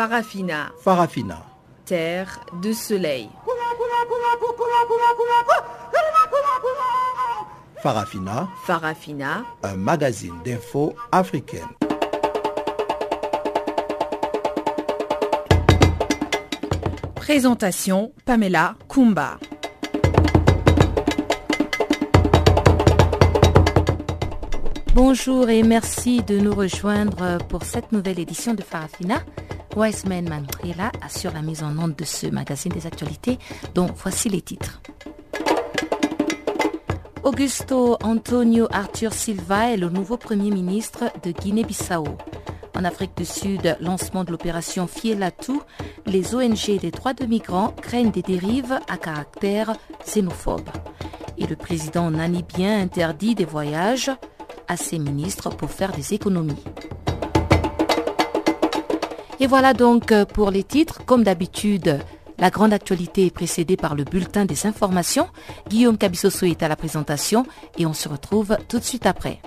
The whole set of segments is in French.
Farafina. Farafina. Terre de soleil. Farafina. Farafina. Un magazine d'infos africaine. Présentation Pamela Kumba. Bonjour et merci de nous rejoindre pour cette nouvelle édition de Farafina. Wiseman Mantrela assure la mise en onde de ce magazine des actualités dont voici les titres. Augusto Antonio Arthur Silva est le nouveau Premier ministre de Guinée-Bissau. En Afrique du Sud, lancement de l'opération Fielatou, les ONG des droits de migrants craignent des dérives à caractère xénophobe. Et le président namibien interdit des voyages à ses ministres pour faire des économies. Et voilà donc pour les titres. Comme d'habitude, la grande actualité est précédée par le bulletin des informations. Guillaume Cabissoso est à la présentation et on se retrouve tout de suite après.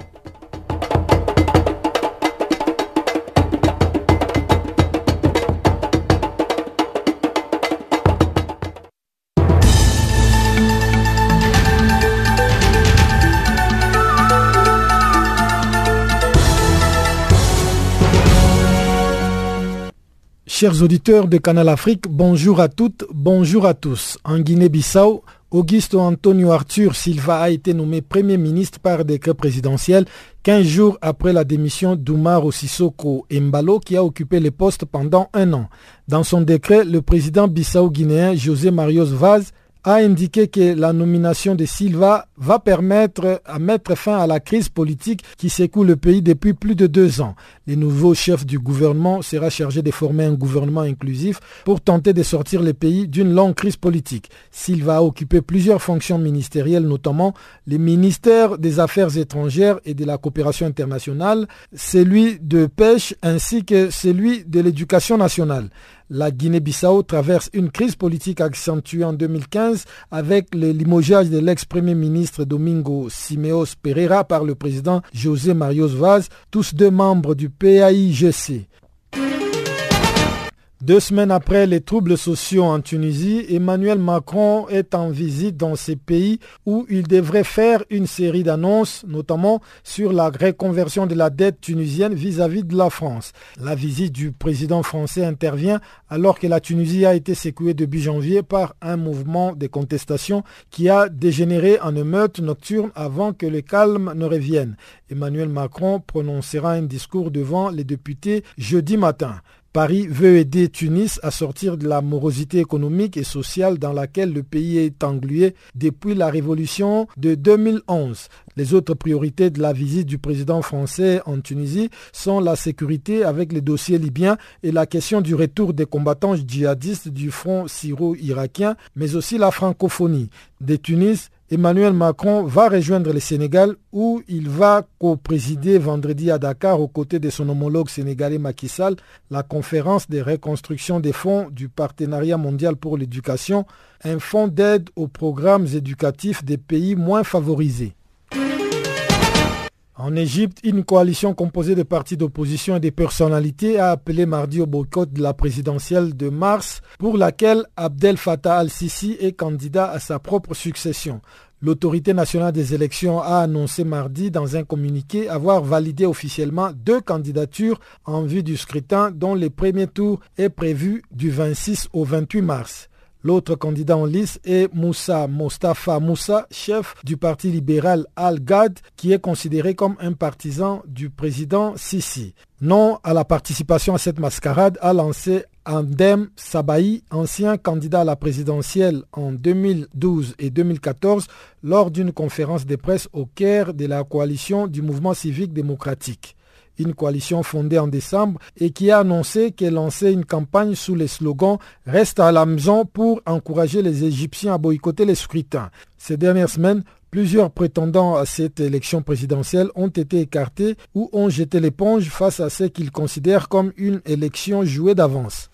Chers auditeurs de Canal Afrique, bonjour à toutes, bonjour à tous. En Guinée-Bissau, Augusto Antonio Arthur Silva a été nommé Premier ministre par décret présidentiel 15 jours après la démission d'Oumar Sissoko Mbalo qui a occupé le poste pendant un an. Dans son décret, le président bissau-guinéen José Marios Vaz a indiqué que la nomination de Silva va permettre à mettre fin à la crise politique qui secoue le pays depuis plus de deux ans. Le nouveau chef du gouvernement sera chargé de former un gouvernement inclusif pour tenter de sortir le pays d'une longue crise politique. Silva a occupé plusieurs fonctions ministérielles, notamment les ministères des Affaires étrangères et de la coopération internationale, celui de pêche ainsi que celui de l'éducation nationale. La Guinée-Bissau traverse une crise politique accentuée en 2015 avec le limogeage de l'ex-premier ministre Domingo Simeos Pereira par le président José Marios Vaz, tous deux membres du PAIGC. Deux semaines après les troubles sociaux en Tunisie, Emmanuel Macron est en visite dans ces pays où il devrait faire une série d'annonces, notamment sur la reconversion de la dette tunisienne vis-à-vis de la France. La visite du président français intervient alors que la Tunisie a été secouée début janvier par un mouvement de contestation qui a dégénéré en émeute nocturne avant que le calme ne revienne. Emmanuel Macron prononcera un discours devant les députés jeudi matin. Paris veut aider Tunis à sortir de la morosité économique et sociale dans laquelle le pays est englué depuis la révolution de 2011. Les autres priorités de la visite du président français en Tunisie sont la sécurité avec les dossiers libyens et la question du retour des combattants djihadistes du front syro-irakien, mais aussi la francophonie. Des Tunis, Emmanuel Macron va rejoindre le Sénégal où il va co-présider vendredi à Dakar aux côtés de son homologue sénégalais Macky Sall la conférence de reconstruction des fonds du Partenariat mondial pour l'éducation, un fonds d'aide aux programmes éducatifs des pays moins favorisés. En Égypte, une coalition composée de partis d'opposition et des personnalités a appelé mardi au boycott de la présidentielle de mars pour laquelle Abdel Fattah al-Sisi est candidat à sa propre succession. L'autorité nationale des élections a annoncé mardi dans un communiqué avoir validé officiellement deux candidatures en vue du scrutin dont le premier tour est prévu du 26 au 28 mars. L'autre candidat en lice est Moussa Mostafa Moussa, chef du parti libéral Al-Ghad, qui est considéré comme un partisan du président Sisi. Non à la participation à cette mascarade a lancé Andem Sabahi, ancien candidat à la présidentielle en 2012 et 2014, lors d'une conférence de presse au Caire de la coalition du mouvement civique démocratique une coalition fondée en décembre et qui a annoncé qu'elle lançait une campagne sous les slogans Reste à la maison pour encourager les Égyptiens à boycotter les scrutins. Ces dernières semaines, plusieurs prétendants à cette élection présidentielle ont été écartés ou ont jeté l'éponge face à ce qu'ils considèrent comme une élection jouée d'avance.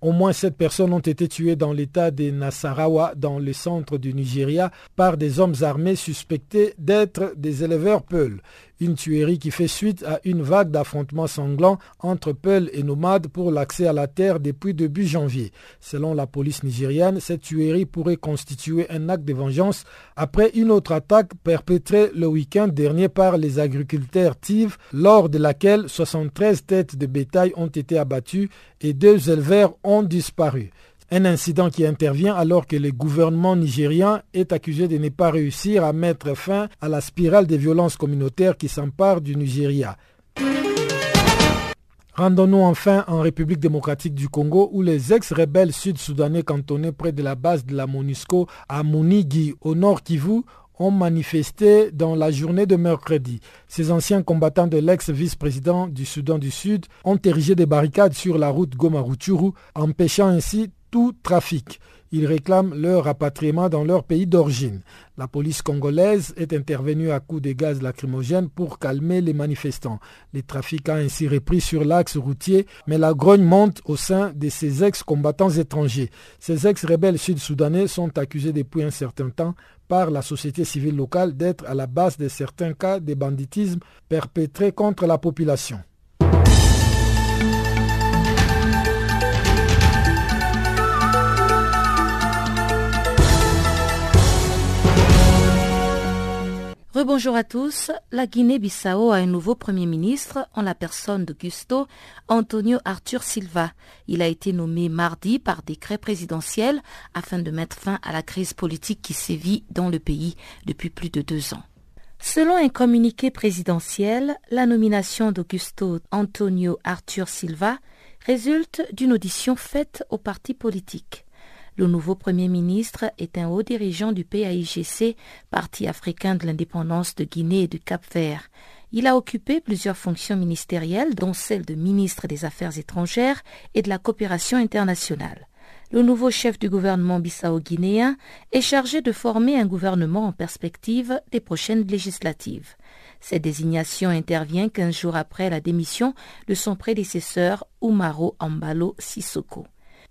Au moins sept personnes ont été tuées dans l'état de Nasarawa, dans le centre du Nigeria, par des hommes armés suspectés d'être des éleveurs Peul. Une tuerie qui fait suite à une vague d'affrontements sanglants entre Peul et nomades pour l'accès à la terre depuis début janvier. Selon la police nigériane, cette tuerie pourrait constituer un acte de vengeance après une autre attaque perpétrée le week-end dernier par les agriculteurs TIV, lors de laquelle 73 têtes de bétail ont été abattues et deux éleveurs ont disparu. Un incident qui intervient alors que le gouvernement nigérien est accusé de ne pas réussir à mettre fin à la spirale des violences communautaires qui s'emparent du Nigeria. Rendons-nous enfin en République démocratique du Congo où les ex-rebelles sud-soudanais cantonnés près de la base de la MONUSCO à Munigi au nord Kivu ont manifesté dans la journée de mercredi. Ces anciens combattants de l'ex-vice-président du Soudan du Sud ont érigé des barricades sur la route Goma-Ruchuru, empêchant ainsi tout trafic. Ils réclament leur rapatriement dans leur pays d'origine. La police congolaise est intervenue à coups de gaz lacrymogènes pour calmer les manifestants. Le trafic a ainsi repris sur l'axe routier, mais la grogne monte au sein de ces ex-combattants étrangers. Ces ex-rebelles sud-soudanais sont accusés depuis un certain temps par la société civile locale d'être à la base de certains cas de banditisme perpétrés contre la population. Rebonjour à tous. La Guinée-Bissau a un nouveau Premier ministre en la personne d'Augusto Antonio Arthur Silva. Il a été nommé mardi par décret présidentiel afin de mettre fin à la crise politique qui sévit dans le pays depuis plus de deux ans. Selon un communiqué présidentiel, la nomination d'Augusto Antonio Arthur Silva résulte d'une audition faite au parti politique. Le nouveau Premier ministre est un haut dirigeant du PAIGC, Parti africain de l'indépendance de Guinée et du Cap-Vert. Il a occupé plusieurs fonctions ministérielles, dont celle de ministre des Affaires étrangères et de la coopération internationale. Le nouveau chef du gouvernement bissau-guinéen est chargé de former un gouvernement en perspective des prochaines législatives. Cette désignation intervient quinze jours après la démission de son prédécesseur Umaro Ambalo Sissoko.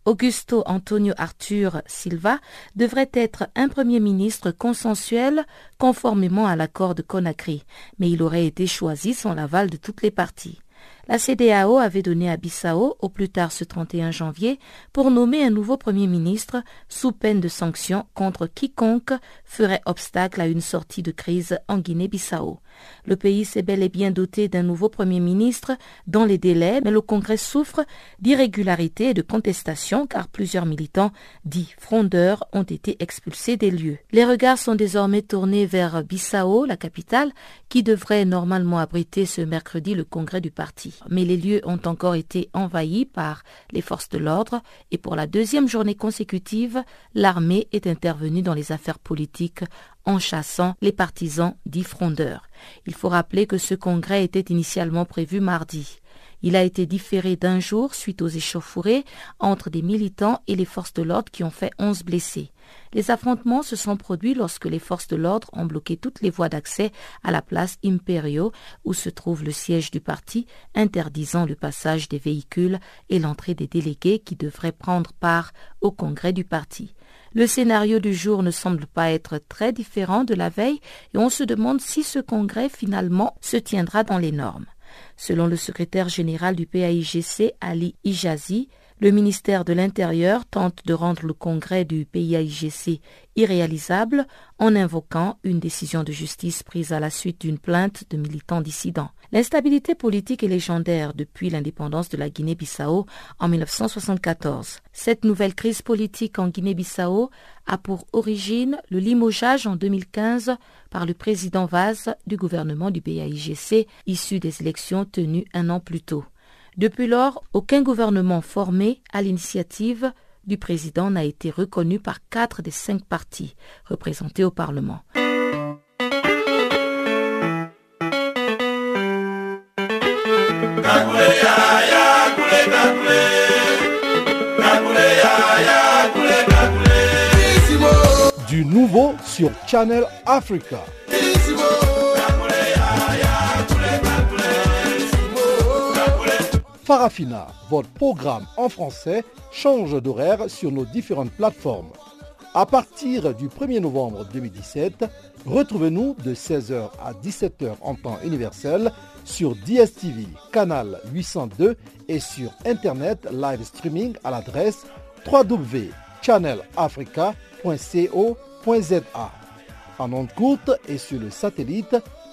Augusto Antonio Arthur Silva devrait être un Premier ministre consensuel conformément à l'accord de Conakry, mais il aurait été choisi sans l'aval de toutes les parties. La CDAO avait donné à Bissau, au plus tard ce 31 janvier, pour nommer un nouveau Premier ministre sous peine de sanctions contre quiconque ferait obstacle à une sortie de crise en Guinée-Bissau. Le pays s'est bel et bien doté d'un nouveau Premier ministre dans les délais, mais le Congrès souffre d'irrégularités et de contestations car plusieurs militants dits frondeurs ont été expulsés des lieux. Les regards sont désormais tournés vers Bissau, la capitale, qui devrait normalement abriter ce mercredi le congrès du parti mais les lieux ont encore été envahis par les forces de l'ordre et pour la deuxième journée consécutive, l'armée est intervenue dans les affaires politiques en chassant les partisans dits frondeurs. Il faut rappeler que ce congrès était initialement prévu mardi. Il a été différé d'un jour suite aux échauffourées entre des militants et les forces de l'ordre qui ont fait onze blessés. Les affrontements se sont produits lorsque les forces de l'ordre ont bloqué toutes les voies d'accès à la place Imperio où se trouve le siège du parti, interdisant le passage des véhicules et l'entrée des délégués qui devraient prendre part au congrès du parti. Le scénario du jour ne semble pas être très différent de la veille et on se demande si ce congrès finalement se tiendra dans les normes. Selon le secrétaire général du PAIGC, Ali Ijazi, le ministère de l'Intérieur tente de rendre le congrès du PAIGC irréalisable en invoquant une décision de justice prise à la suite d'une plainte de militants dissidents. L'instabilité politique est légendaire depuis l'indépendance de la Guinée-Bissau en 1974. Cette nouvelle crise politique en Guinée-Bissau a pour origine le limogeage en 2015 par le président Vaz du gouvernement du PAIGC issu des élections tenues un an plus tôt. Depuis lors, aucun gouvernement formé à l'initiative du président n'a été reconnu par quatre des cinq partis représentés au Parlement. Du nouveau sur Channel Africa. Farafina, votre programme en français, change d'horaire sur nos différentes plateformes. À partir du 1er novembre 2017, retrouvez-nous de 16h à 17h en temps universel sur DSTV, canal 802 et sur Internet live streaming à l'adresse www.channelafrica.co.za. En ondes courte et sur le satellite,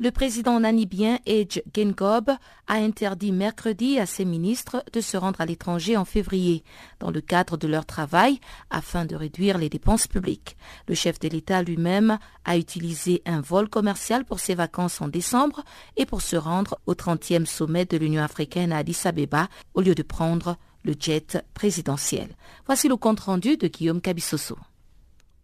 Le président namibien Edge Gengob a interdit mercredi à ses ministres de se rendre à l'étranger en février, dans le cadre de leur travail, afin de réduire les dépenses publiques. Le chef de l'État lui-même a utilisé un vol commercial pour ses vacances en décembre et pour se rendre au 30e sommet de l'Union africaine à Addis Abeba, au lieu de prendre le jet présidentiel. Voici le compte-rendu de Guillaume Cabissoso.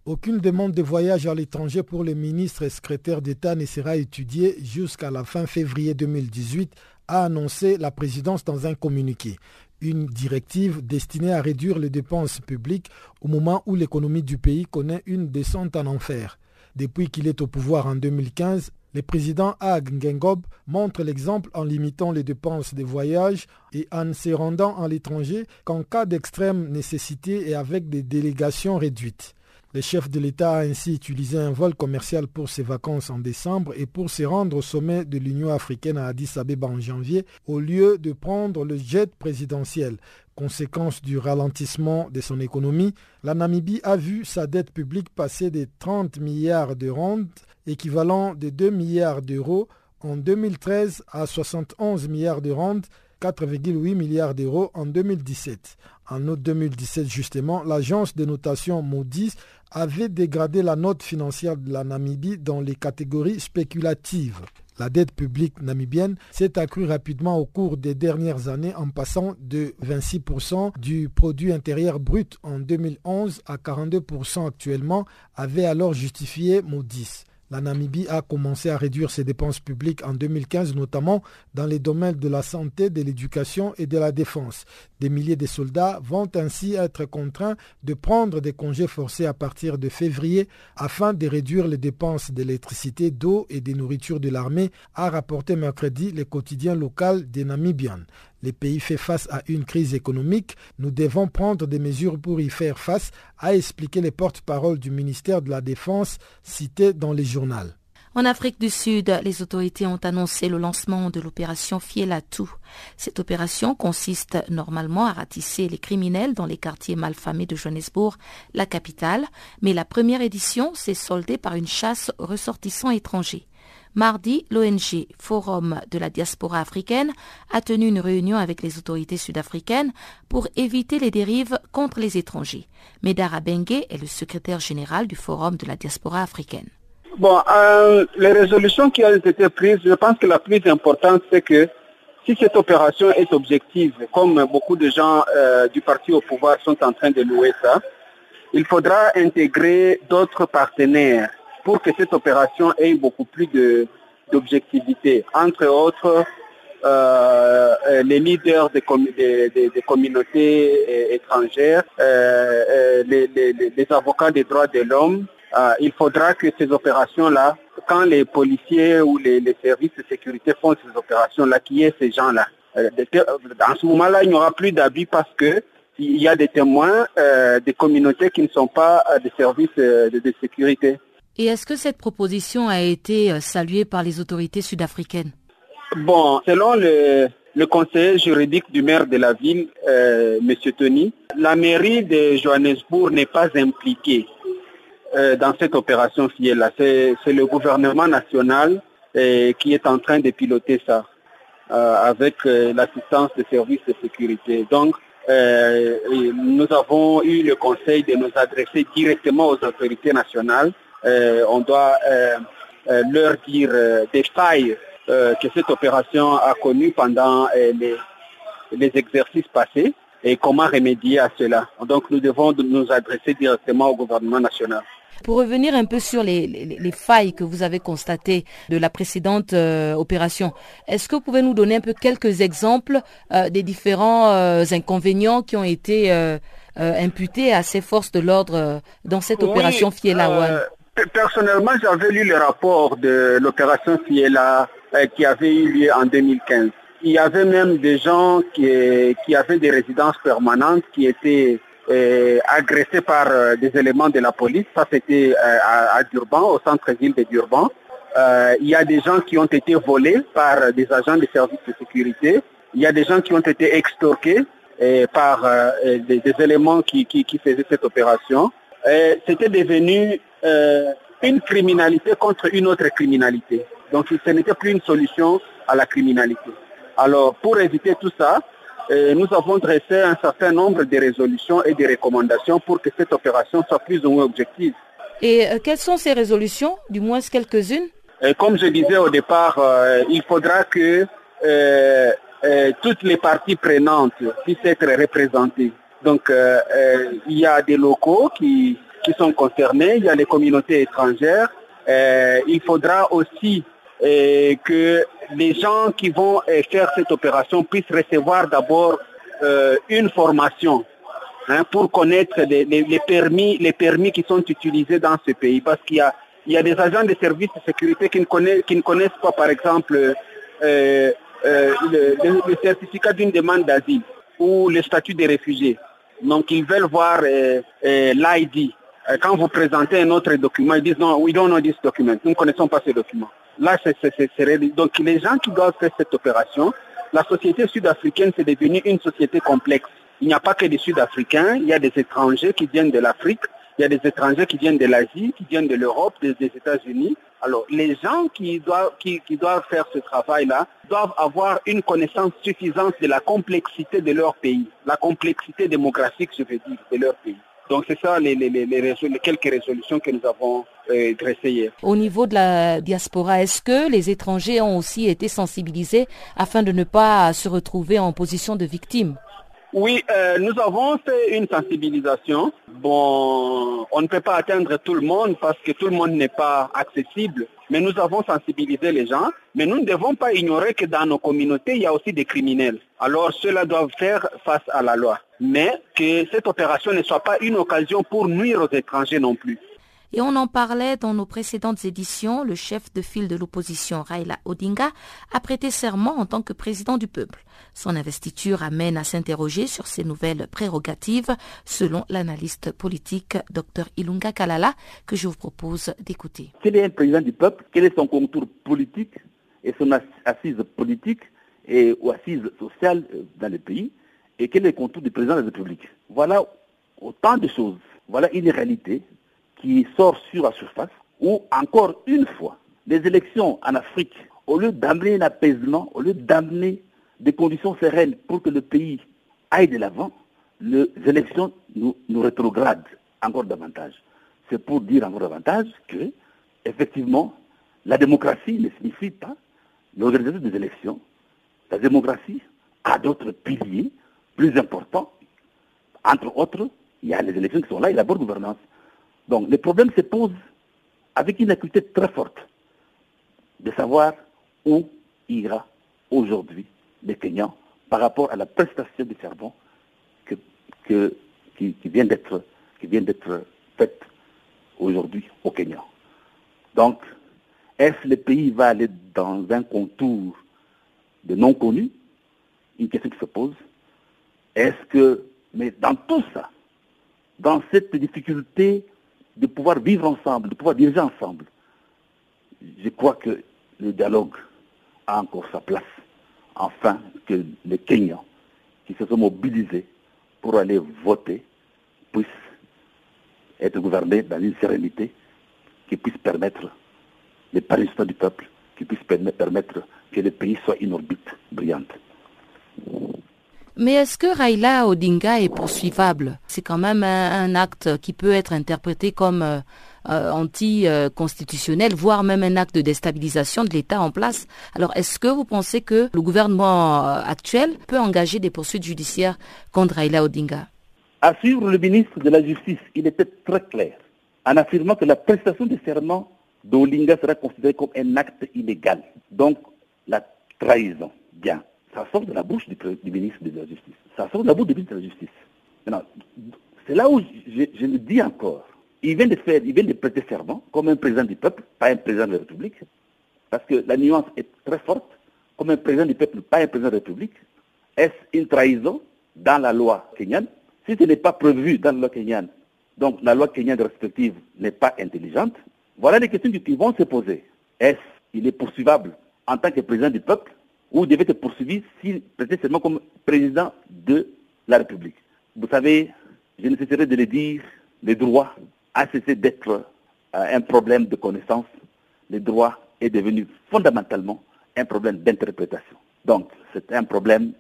Aucune demande de voyage à l'étranger pour les ministres et secrétaires d'État ne sera étudiée jusqu'à la fin février 2018, a annoncé la présidence dans un communiqué. Une directive destinée à réduire les dépenses publiques au moment où l'économie du pays connaît une descente en enfer. Depuis qu'il est au pouvoir en 2015, le président Ag Ngengob montre l'exemple en limitant les dépenses de voyage et en se rendant à l'étranger qu'en cas d'extrême nécessité et avec des délégations réduites. Le chef de l'État a ainsi utilisé un vol commercial pour ses vacances en décembre et pour se rendre au sommet de l'Union africaine à Addis Abeba en janvier, au lieu de prendre le jet présidentiel. Conséquence du ralentissement de son économie, la Namibie a vu sa dette publique passer de 30 milliards de rand, équivalent de 2 milliards d'euros, en 2013 à 71 milliards de rand, 4,8 milliards d'euros en 2017. En août 2017, justement, l'agence de notation Moody's avait dégradé la note financière de la Namibie dans les catégories spéculatives. La dette publique namibienne s'est accrue rapidement au cours des dernières années en passant de 26% du produit intérieur brut en 2011 à 42% actuellement, avait alors justifié Moody's. La Namibie a commencé à réduire ses dépenses publiques en 2015, notamment dans les domaines de la santé, de l'éducation et de la défense. Des milliers de soldats vont ainsi être contraints de prendre des congés forcés à partir de février afin de réduire les dépenses d'électricité, d'eau et de nourriture de l'armée, a rapporté mercredi le quotidien local des Namibiens. Le pays fait face à une crise économique. Nous devons prendre des mesures pour y faire face, a expliqué les porte-parole du ministère de la Défense cité dans les journaux. En Afrique du Sud, les autorités ont annoncé le lancement de l'opération Fielatou. Cette opération consiste normalement à ratisser les criminels dans les quartiers malfamés de Johannesburg, la capitale, mais la première édition s'est soldée par une chasse aux ressortissants étrangers. Mardi, l'ONG Forum de la diaspora africaine a tenu une réunion avec les autorités sud-africaines pour éviter les dérives contre les étrangers. Medara Bengue est le secrétaire général du Forum de la diaspora africaine. Bon, euh, les résolutions qui ont été prises, je pense que la plus importante, c'est que si cette opération est objective, comme beaucoup de gens euh, du parti au pouvoir sont en train de louer ça, il faudra intégrer d'autres partenaires pour que cette opération ait beaucoup plus d'objectivité. Entre autres, euh, euh, les leaders des, communautés euh, étrangères, les, avocats des droits de l'homme. il faudra que ces opérations-là, quand les policiers ou les, services de sécurité font ces opérations-là, qu'il y ait ces gens-là. Dans ce moment-là, il n'y aura plus d'abus parce que il y a des témoins des communautés qui ne sont pas des services de sécurité. Et est-ce que cette proposition a été euh, saluée par les autorités sud-africaines? Bon, selon le, conseiller juridique du maire de la ville, euh, M. Tony, la mairie de Johannesburg n'est pas impliquée euh, dans cette opération FIELA. C'est le gouvernement national qui est en train de piloter ça avec l'assistance des services de sécurité. Donc, nous avons eu le conseil de nous adresser directement aux autorités nationales on doit euh, euh, leur dire des failles que cette opération a connues pendant les, les exercices passés et comment remédier à cela. Donc nous devons nous adresser directement au gouvernement national. Pour revenir un peu sur les, failles que vous avez constatées de la précédente euh, opération, est-ce que vous pouvez nous donner un peu quelques exemples euh, des différents euh, inconvénients qui ont été imputés à ces forces de l'ordre dans cette opération Fiela One Personnellement, j'avais lu le rapport de l'opération Fiela qui avait eu lieu en 2015. Il y avait même des gens qui, qui avaient des résidences permanentes qui étaient euh, agressés par euh, des éléments de la police. Ça, c'était euh, à, Durban, au centre-ville de Durban. il y a des gens qui ont été volés par des agents des services de sécurité. Il y a des gens qui ont été extorqués par des, éléments qui, qui, faisaient cette opération. C'était devenu une criminalité contre une autre criminalité. Donc ce n'était plus une solution à la criminalité. Alors pour éviter tout ça, nous avons dressé un certain nombre de résolutions et de recommandations pour que cette opération soit plus ou moins objective. Et euh, quelles sont ces résolutions, du moins quelques-unes Comme je disais au départ, euh, il faudra que euh, toutes les parties prenantes puissent être représentées. Donc, il y a des locaux qui, qui sont concernés, il y a les communautés étrangères. il faudra aussi que les gens qui vont euh, faire cette opération puissent recevoir d'abord euh, une formation hein, pour connaître les, permis, les permis qui sont utilisés dans ce pays. Parce qu'il y a, des agents de services de sécurité qui ne connaissent, pas, par exemple, euh, le, certificat d'une demande d'asile ou le statut des réfugiés. Donc, ils veulent voir l'ID. Quand vous présentez un autre document, ils disent non, we don't know this document. Nous ne connaissons pas ce document. Là, c'est donc les gens qui doivent faire cette opération, la société sud-africaine, c'est devenu une société complexe. Il n'y a pas que des Sud-Africains, il y a des étrangers qui viennent de l'Afrique, il y a des étrangers qui viennent de l'Asie, qui viennent de l'Europe, des, États-Unis. Alors, les gens qui doivent, qui doivent faire ce travail-là doivent avoir une connaissance suffisante de la complexité de leur pays, la complexité démographique, je veux dire, de leur pays. Donc c'est ça les, quelques résolutions que nous avons euh, dressées hier. Au niveau de la diaspora, est-ce que les étrangers ont aussi été sensibilisés afin de ne pas se retrouver en position de victime? Oui, euh, nous avons fait une sensibilisation. Bon, on ne peut pas atteindre tout le monde parce que tout le monde n'est pas accessible, mais nous avons sensibilisé les gens. Mais nous ne devons pas ignorer que dans nos communautés, il y a aussi des criminels. Alors ceux-là doivent faire face à la loi. Mais que cette opération ne soit pas une occasion pour nuire aux étrangers non plus. Et on en parlait dans nos précédentes éditions, le chef de file de l'opposition Raila Odinga a prêté serment en tant que président du peuple. Son investiture amène à s'interroger sur ses nouvelles prérogatives, selon l'analyste politique Dr Ilunga Kalala, que je vous propose d'écouter. Quel est un président du peuple Quel est son contour politique et son assise politique et, ou assise sociale euh, dans le pays? Et quel est le contour du président de la République? Voilà autant de choses. Voilà une réalité qui sort sur la surface, où encore une fois, les élections en Afrique, au lieu d'amener un apaisement, au lieu d'amener des conditions sereines pour que le pays aille de l'avant, les élections nous, nous rétrogradent encore davantage. C'est pour dire encore davantage que, effectivement, la démocratie ne signifie pas l'organisation des élections. La démocratie a d'autres piliers plus importants. Entre autres, il y a les élections qui sont là et la bonne gouvernance. Donc le problème se pose avec une acuité très forte de savoir où ira aujourd'hui les Kenyans par rapport à la prestation de charbon qui, vient d'être faite aujourd'hui au Kenya. Donc, est-ce que le pays va aller dans un contour de non connu Une question qui se pose. Est-ce que, mais dans tout ça, dans cette difficulté de pouvoir vivre ensemble, de pouvoir diriger ensemble. Je crois que le dialogue a encore sa place, afin que les Kenyans qui se sont mobilisés pour aller voter puissent être gouvernés dans une sérénité qui puisse permettre l'épanouissement du peuple, qui puisse permettre que le pays soit une orbite brillante. Mais est-ce que Raila Odinga est poursuivable? C'est quand même un, acte qui peut être interprété comme euh, euh, anti-constitutionnel, voire même un acte de déstabilisation de l'État en place. Alors est-ce que vous pensez que le gouvernement euh, actuel peut engager des poursuites judiciaires contre Raila Odinga? À suivre le ministre de la Justice, il était très clair. en affirmant que la prestation de serment d'Olinga sera considérée comme un acte illégal. Donc, la trahison. Bien. Ça sort de la bouche du, ministre de la Justice. Ça sort de la bouche du ministre de la Justice. c'est là où je, je, le dis encore. Il vient de faire, il vient de prêter serment comme un président du peuple, pas un président de la République. Parce que la nuance est très forte. Comme un président du peuple, pas un président de la République. Est-ce une trahison dans la loi kenyane? Si ce n'est pas prévu dans la loi kenyane, donc la loi kenyane respective n'est pas intelligente, voilà les questions qui vont se poser. Est-ce qu'il est poursuivable en tant que président du peuple ou devait être poursuivi s'il seulement comme président de la République Vous savez, je ne cesserai de le dire, le droit a cessé d'être euh, un problème de connaissance. Le droit est devenu fondamentalement un problème d'interprétation. Donc, c'est un problème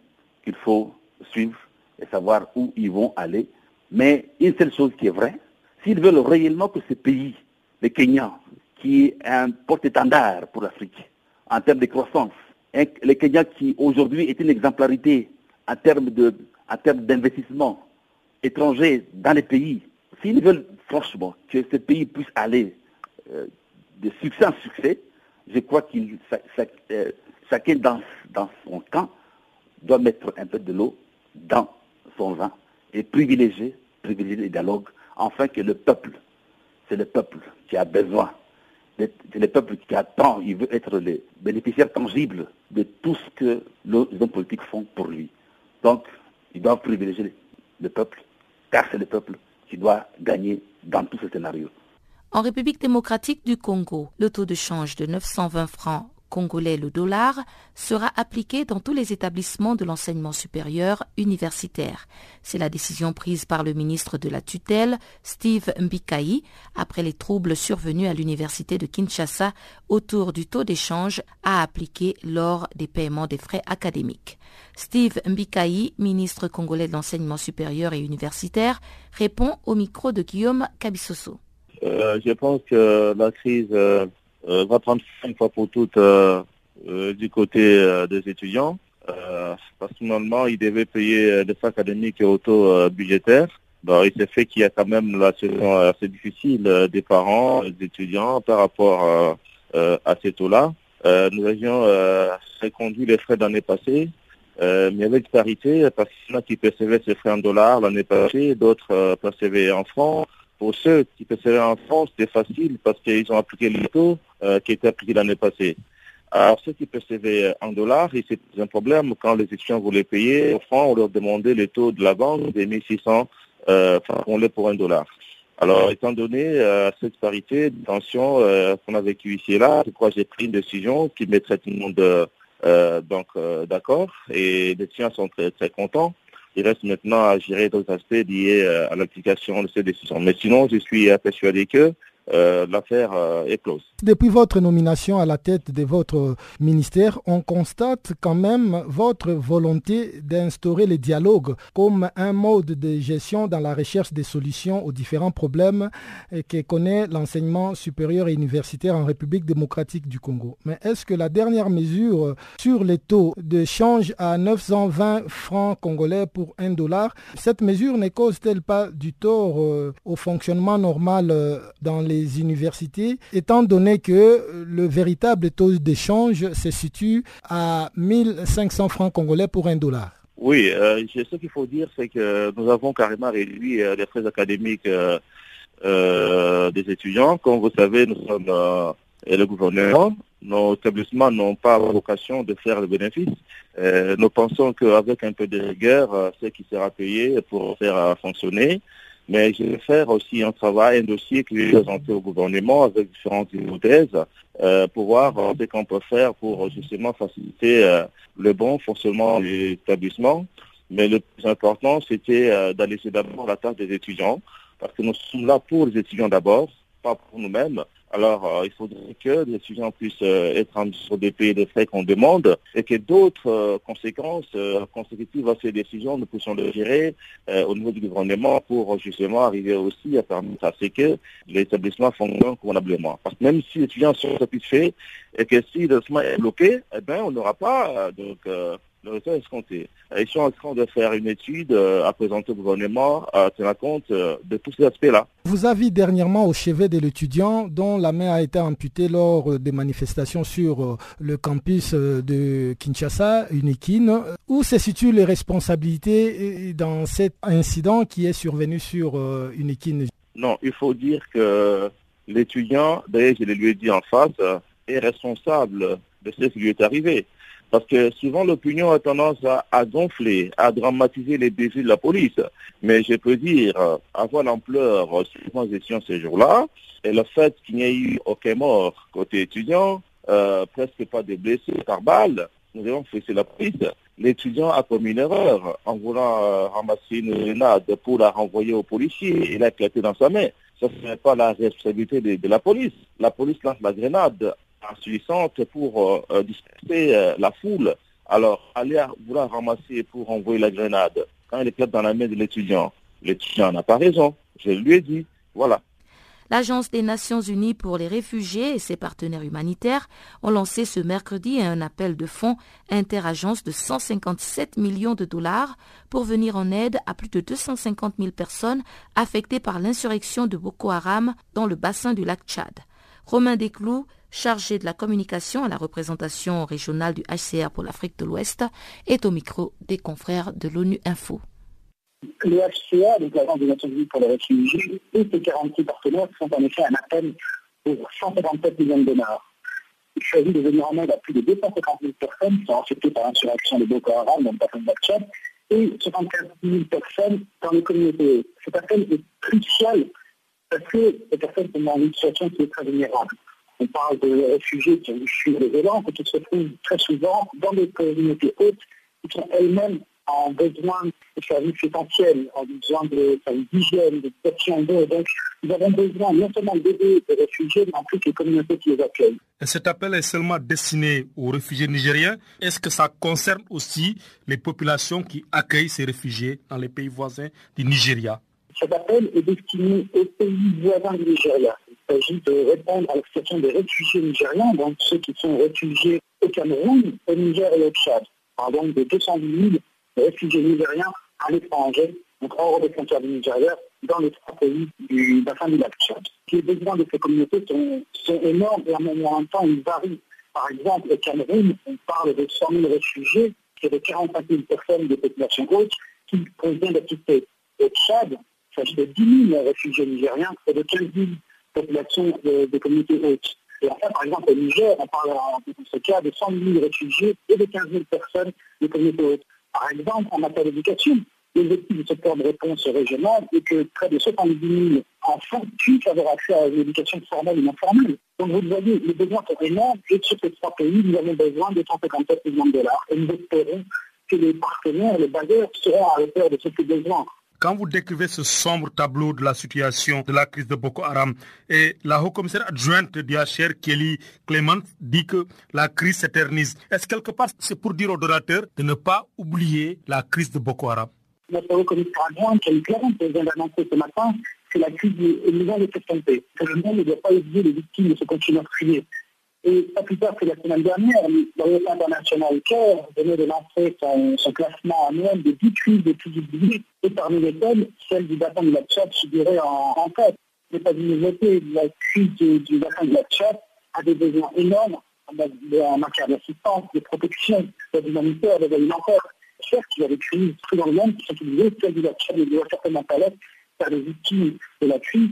qu'il faut suivre et savoir où ils vont aller. Mais une seule chose qui est vraie, s'ils veulent réellement que ce pays, le Kenya, qui est un porte-étendard pour l'Afrique en termes de croissance, le Kenya qui aujourd'hui est une exemplarité en termes d'investissement étranger dans les pays, s'ils veulent franchement que ce pays puisse aller euh, de succès en succès, je crois qu'il euh, chacun dans, dans son camp doit mettre un peu de l'eau dans son vin et privilégier, privilégier les dialogues, afin que le peuple, c'est le peuple qui a besoin, c'est le peuple qui attend, il veut être le bénéficiaire tangible de tout ce que les hommes politiques font pour lui. Donc, il doit privilégier le peuple, car c'est le peuple qui doit gagner dans tous ces scénarios. En République démocratique du Congo, le taux de change de 920 francs congolais le dollar sera appliqué dans tous les établissements de l'enseignement supérieur universitaire. C'est la décision prise par le ministre de la tutelle, Steve Mbikai, après les troubles survenus à l'université de Kinshasa autour du taux d'échange à appliquer lors des paiements des frais académiques. Steve Mbikai, ministre congolais de l'enseignement supérieur et universitaire, répond au micro de Guillaume Kabisoso. Euh, je pense que la crise euh, va prendre une fois pour toutes euh, euh, du côté des étudiants. parce que normalement, ils devaient payer des frais académiques et auto-budgétaires. il s'est fait qu'il y a quand même la situation assez difficile des parents, des étudiants par rapport à ces taux-là. nous avions reconduit les frais l'année passée, mais une parité parce qu'il y en a qui percevaient ces frais en dollars l'année passée, d'autres percevaient en francs. Pour ceux qui percevaient en France, c'était facile parce qu'ils ont appliqué les taux euh, qui étaient appliqués l'année passée. Alors, ceux qui percevaient en dollars, c'est un problème quand les étudiants voulaient payer en francs, on leur demandait les taux de la banque des 1600 euh, francs pour un dollar. Alors, étant donné euh, cette parité de tension euh, qu'on a vécue ici et là, je crois que j'ai pris une décision qui mettrait tout le monde donc d'accord et les étudiants sont très, très contents. Il reste maintenant à gérer d'autres aspects liés euh, à l'application de ces décisions. Mais sinon, je suis persuadé que euh, l'affaire euh, est close. Depuis votre nomination à la tête de votre ministère, on constate quand même votre volonté d'instaurer le dialogue comme un mode de gestion dans la recherche des solutions aux différents problèmes que connaît l'enseignement supérieur et universitaire en République démocratique du Congo. Mais est-ce que la dernière mesure sur les taux de change à 920 francs congolais pour 1 dollar, cette mesure ne cause-t-elle pas du tort au fonctionnement normal dans les universités, étant donné que le véritable taux d'échange se situe à 1500 francs congolais pour un dollar. Oui, euh, ce qu'il faut dire, c'est que nous avons carrément réduit euh, les frais académiques euh, des étudiants. Comme vous savez, nous sommes le gouvernement. Nos établissements n'ont pas vocation de faire le bénéfice. nous pensons qu'avec un peu de rigueur, ce qui sera payé pour faire fonctionner, mais je vais faire aussi un travail, un dossier que je vais présenter au gouvernement avec différentes hypothèses euh, pour voir euh, ce qu'on peut faire pour justement faciliter euh, le bon fonctionnement de l'établissement. Mais le plus important, c'était euh, d'aller d'abord la tâche des étudiants, parce que nous sommes là pour les étudiants d'abord, pas pour nous-mêmes. Alors, euh, il faudrait que les étudiants puissent euh, être en mesure de payer les frais qu'on demande et que d'autres euh, conséquences consécutives à ces décisions, nous puissions les gérer au niveau du gouvernement pour justement arriver aussi à permettre à ce que l'établissement fonctionne convenablement. Parce que même si les étudiants sont satisfaits et que si le chemin est bloqué, eh bien, on n'aura pas donc le résultat escompté. Ils sont en train de faire une étude euh, à présenter au gouvernement à tenir compte euh, de tous ces aspects-là. Vous avez dernièrement au chevet de l'étudiant dont la main a été amputée lors des manifestations sur le campus de Kinshasa, Unikin. Où se situent les responsabilités dans cet incident qui est survenu sur Unikin? Non, il faut dire que l'étudiant, d'ailleurs je le lui ai dit en face, est responsable de ce qui lui est arrivé. Parce que souvent l'opinion a tendance à, gonfler, à dramatiser les défis de la police. Mais je peux dire, avoir l'ampleur suivant étions ces jours-là, et le fait qu'il n'y ait eu aucun mort côté étudiant, euh, presque pas de blessés par balle, nous avons fait la police. L'étudiant a commis une erreur en voulant euh, ramasser une grenade pour la renvoyer au policier. Il a éclaté dans sa main. Ça, ce n'est pas la responsabilité de la police. La police lance la grenade insuffisante pour euh, euh, disperser euh, la foule. Alors, aller vouloir ramasser pour envoyer la grenade, quand elle est dans la main de l'étudiant, l'étudiant n'a pas raison. Je lui ai dit, voilà. L'Agence des Nations Unies pour les réfugiés et ses partenaires humanitaires ont lancé ce mercredi un appel de fonds interagence de 157 millions de dollars pour venir en aide à plus de 250 000 personnes affectées par l'insurrection de Boko Haram dans le bassin du lac Tchad. Romain Desclous, chargé de la communication à la représentation régionale du HCR pour l'Afrique de l'Ouest, est au micro des confrères de l'ONU Info. Le HCR, donc l'Agence des Nations Unies pour les réfugiés, et ses 46 partenaires sont en effet un appel pour 157 millions de dollars. Il s'agit de venir en aide à plus de 250 000 personnes qui sont affectées par l'insurrection de Boko Haram dans le bassin de et 75 000 personnes dans les communautés. Cet appel est crucial parce que les personnes sont dans une situation qui est très vulnérable. On parle de réfugiés qui ont dû fuir les violences et qui se trouvent très souvent dans des communautés hautes qui sont elles-mêmes en besoin de services essentiels, en besoin de services d'hygiène, de protection d'eau. Donc, nous avons besoin non seulement d'aider les réfugiés, mais en plus les communautés qui les accueillent. Et cet appel est seulement destiné aux réfugiés nigériens. Est-ce que ça concerne aussi les populations qui accueillent ces réfugiés dans les pays voisins du Nigeria? Cet appel est destiné aux pays voisins du Nigeria. Il s'agit de répondre à la des réfugiés nigériens, donc ceux qui sont réfugiés au Cameroun, au Niger et au Tchad. Pardon, de 208 000 réfugiés nigériens à l'étranger, donc hors des frontières du Nigeria, dans les trois pays du bassin du lac Tchad. Les besoins de ces communautés sont, énormes et en même temps ils varient. Par exemple, au Cameroun, on parle de 100 000 réfugiés, qui est de 45 000 personnes de population haute qui convient d'assister. Au Tchad, il s'agit de 10 000 réfugiés nigériens et de 15 000 population des communautés hautes. Et enfin, par exemple, au Niger, on parle en ce cas de 100 000 réfugiés et de 15 000 personnes des communautés hautes. Par exemple, en matière d'éducation, l'objectif ce plan de réponse régional est que près de 70 000 enfants puissent avoir accès à l'éducation formelle et non formelle. Donc vous le voyez, les besoins sont énormes et sur ces trois pays, nous avons besoin de 157 millions de dollars et nous espérons que les partenaires, les bailleurs seront à hauteur de ce que besoin. Quand vous décrivez ce sombre tableau de la situation de la crise de Boko Haram, et la haut-commissaire adjointe d'IHR, Kelly Clement, dit que la crise s'éternise. Est-ce quelque part c'est pour dire aux donateurs de ne pas oublier la crise de Boko Haram? Notre haut-commissaire adjointe, Kelly Clement, vient d'annoncer ce matin, c'est la crise niveau de santé. Que le monde ne doit pas oublier les victimes de ce continent meurtrier. Et pas plus tard que la semaine dernière, l'Orient international CARE venait de lancer son, classement annuel des 10 crises les plus oubliées, et parmi lesquelles, celle du bassin de la Tchad figurait en, en tête. n'est pas une nouveauté, la crise du, bassin de la Tchad a des besoins énormes en matière d'assistance, de protection, d'aide humanitaire, d'aide alimentaire. Certes, il y a des crises plus dans le monde qui sont utilisées, celle du Tchad ne doit certainement pas l'être, car les victimes de la crise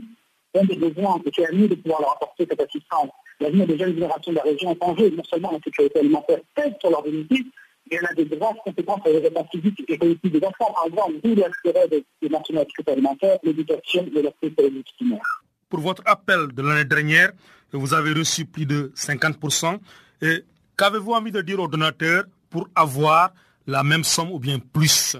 ont des besoins, c'est à nous de pouvoir leur apporter cette assistance l'avenir des jeunes générations de la région est en jeu, non seulement la sécurité alimentaire pèse sur leur dignité, mais elle a des graves conséquences sur les dépenses physiques et politiques des enfants, par exemple, d'où l'intérêt des, des nationaux de sécurité alimentaire, l'éducation et politique primaire. Pour votre appel de l'année dernière, vous avez reçu plus de 50%. Et qu'avez-vous envie de dire aux donateurs pour avoir la même somme ou bien plus?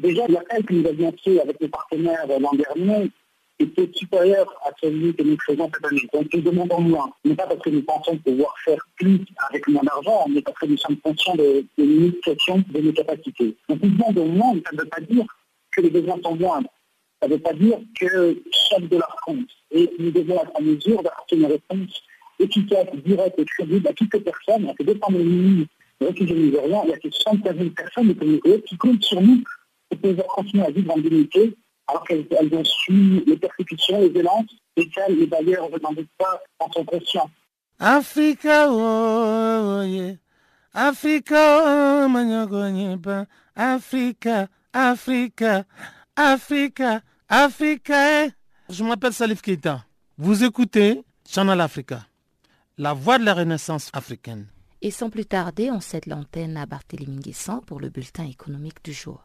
Déjà, l'appel que nous avions fait avec les partenaires l'an dernier était supérieur à celui que nous faisons cette année. Donc nous demandons moins. Non pas parce que nous pensons pouvoir faire plus avec moins d'argent, mais parce que nous sommes conscients de, de de nos capacités. Donc nous demandons moins, ça ne veut pas dire que les besoins sont moindres. Ça ne veut pas dire que chaque dollar compte. Et nous devons être en mesure d'apporter une réponse efficace, directe et crédible à toutes les personnes, à ces 200 000 réfugiés nigérians, il y a ces 75 000 personnes de communauté qui comptent sur nous pour pouvoir continuer à vivre en dignité alors qu'elles ont su les persécutions, les violences, lesquelles les bailleurs ne demandent pas en sont conscients. Africa, oh, yeah. Africa, oh, Africa, Africa, Africa, Africa. Je m'appelle Salif Keita. Vous écoutez Channel Africa, la voix de la renaissance africaine. Et sans plus tarder, on cède l'antenne à Barthélémy Guessant pour le bulletin économique du jour.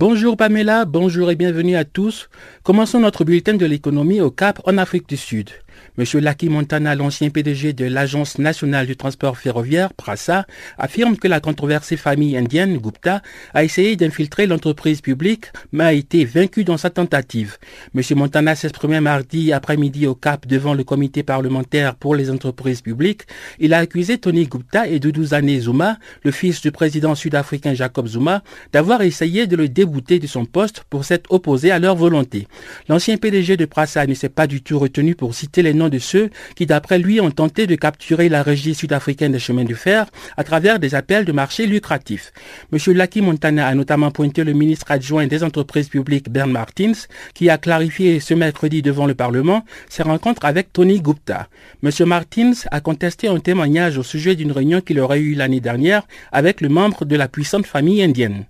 Bonjour Pamela, bonjour et bienvenue à tous. Commençons notre bulletin de l'économie au Cap en Afrique du Sud. Monsieur Lucky Montana, l'ancien PDG de l'Agence nationale du transport ferroviaire, PRASA, affirme que la controversée famille indienne, Gupta, a essayé d'infiltrer l'entreprise publique, mais a été vaincue dans sa tentative. Monsieur Montana s'exprimait mardi après-midi au Cap devant le comité parlementaire pour les entreprises publiques. Il a accusé Tony Gupta et Zane Zuma, le fils du président sud-africain Jacob Zuma, d'avoir essayé de le débouter de son poste pour s'être opposé à leur volonté. L'ancien PDG de Prasa ne s'est pas du tout retenu pour citer les noms de ceux qui, d'après lui, ont tenté de capturer la régie sud-africaine des chemins de fer à travers des appels de marché lucratifs. M. Lucky Montana a notamment pointé le ministre adjoint des entreprises publiques Bern Martins, qui a clarifié ce mercredi devant le Parlement ses rencontres avec Tony Gupta. M. Martins a contesté un témoignage au sujet d'une réunion qu'il aurait eue l'année dernière avec le membre de la puissante famille indienne.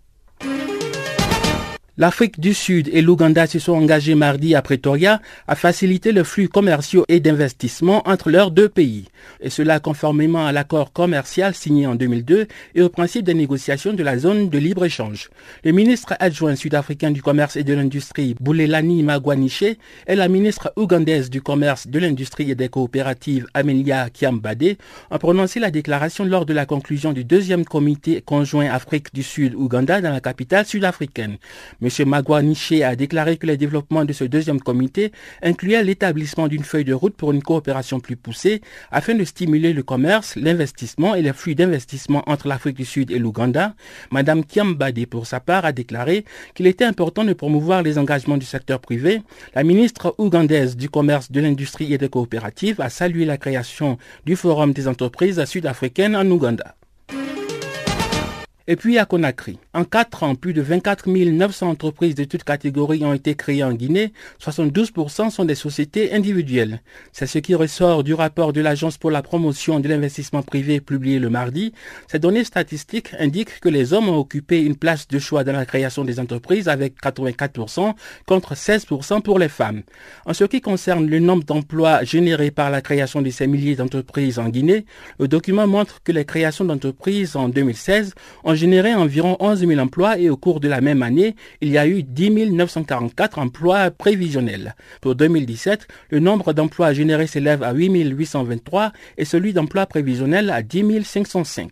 L'Afrique du Sud et l'Ouganda se sont engagés mardi à Pretoria à faciliter le flux commerciaux et d'investissement entre leurs deux pays, et cela conformément à l'accord commercial signé en 2002 et au principe des négociations de la zone de libre-échange. Le ministre adjoint sud-africain du commerce et de l'industrie, Boulelani Magwaniche, et la ministre ougandaise du commerce, de l'industrie et des coopératives, Amelia Kiambade, ont prononcé la déclaration lors de la conclusion du deuxième comité conjoint Afrique du Sud-Ouganda dans la capitale sud-africaine. M. Magua a déclaré que les développements de ce deuxième comité incluaient l'établissement d'une feuille de route pour une coopération plus poussée afin de stimuler le commerce, l'investissement et les flux d'investissement entre l'Afrique du Sud et l'Ouganda. Madame Kiambade, pour sa part, a déclaré qu'il était important de promouvoir les engagements du secteur privé. La ministre ougandaise du commerce, de l'industrie et des coopératives a salué la création du Forum des entreprises sud-africaines en Ouganda. Et puis à Conakry, en quatre ans, plus de 24 900 entreprises de toutes catégories ont été créées en Guinée. 72% sont des sociétés individuelles. C'est ce qui ressort du rapport de l'Agence pour la promotion de l'investissement privé publié le mardi. Ces données statistiques indiquent que les hommes ont occupé une place de choix dans la création des entreprises avec 84% contre 16% pour les femmes. En ce qui concerne le nombre d'emplois générés par la création de ces milliers d'entreprises en Guinée, le document montre que les créations d'entreprises en 2016 ont généré environ 11 000 emplois et au cours de la même année, il y a eu 10 944 emplois prévisionnels. Pour 2017, le nombre d'emplois générés s'élève à 8 823 et celui d'emplois prévisionnels à 10 505.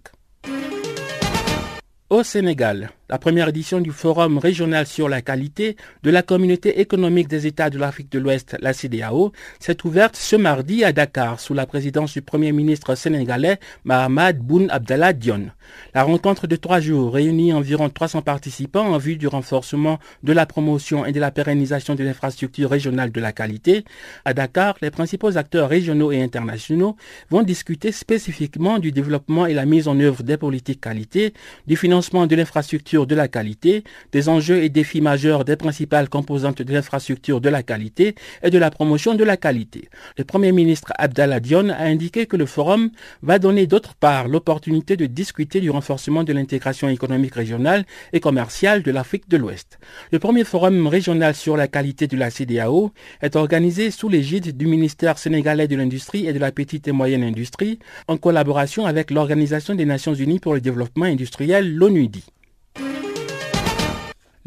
Au Sénégal, la première édition du Forum régional sur la qualité de la communauté économique des États de l'Afrique de l'Ouest, la CDAO, s'est ouverte ce mardi à Dakar sous la présidence du Premier ministre sénégalais Mahamad Boun Abdallah Dion. La rencontre de trois jours réunit environ 300 participants en vue du renforcement de la promotion et de la pérennisation de l'infrastructure régionale de la qualité. À Dakar, les principaux acteurs régionaux et internationaux vont discuter spécifiquement du développement et la mise en œuvre des politiques qualité, du financement de l'infrastructure de la qualité, des enjeux et défis majeurs des principales composantes de l'infrastructure de la qualité et de la promotion de la qualité. Le Premier ministre Abdallah Dion a indiqué que le forum va donner d'autre part l'opportunité de discuter du renforcement de l'intégration économique régionale et commerciale de l'Afrique de l'Ouest. Le premier forum régional sur la qualité de la CDAO est organisé sous l'égide du ministère sénégalais de l'Industrie et de la petite et moyenne industrie en collaboration avec l'Organisation des Nations Unies pour le développement industriel, l'ONUDI.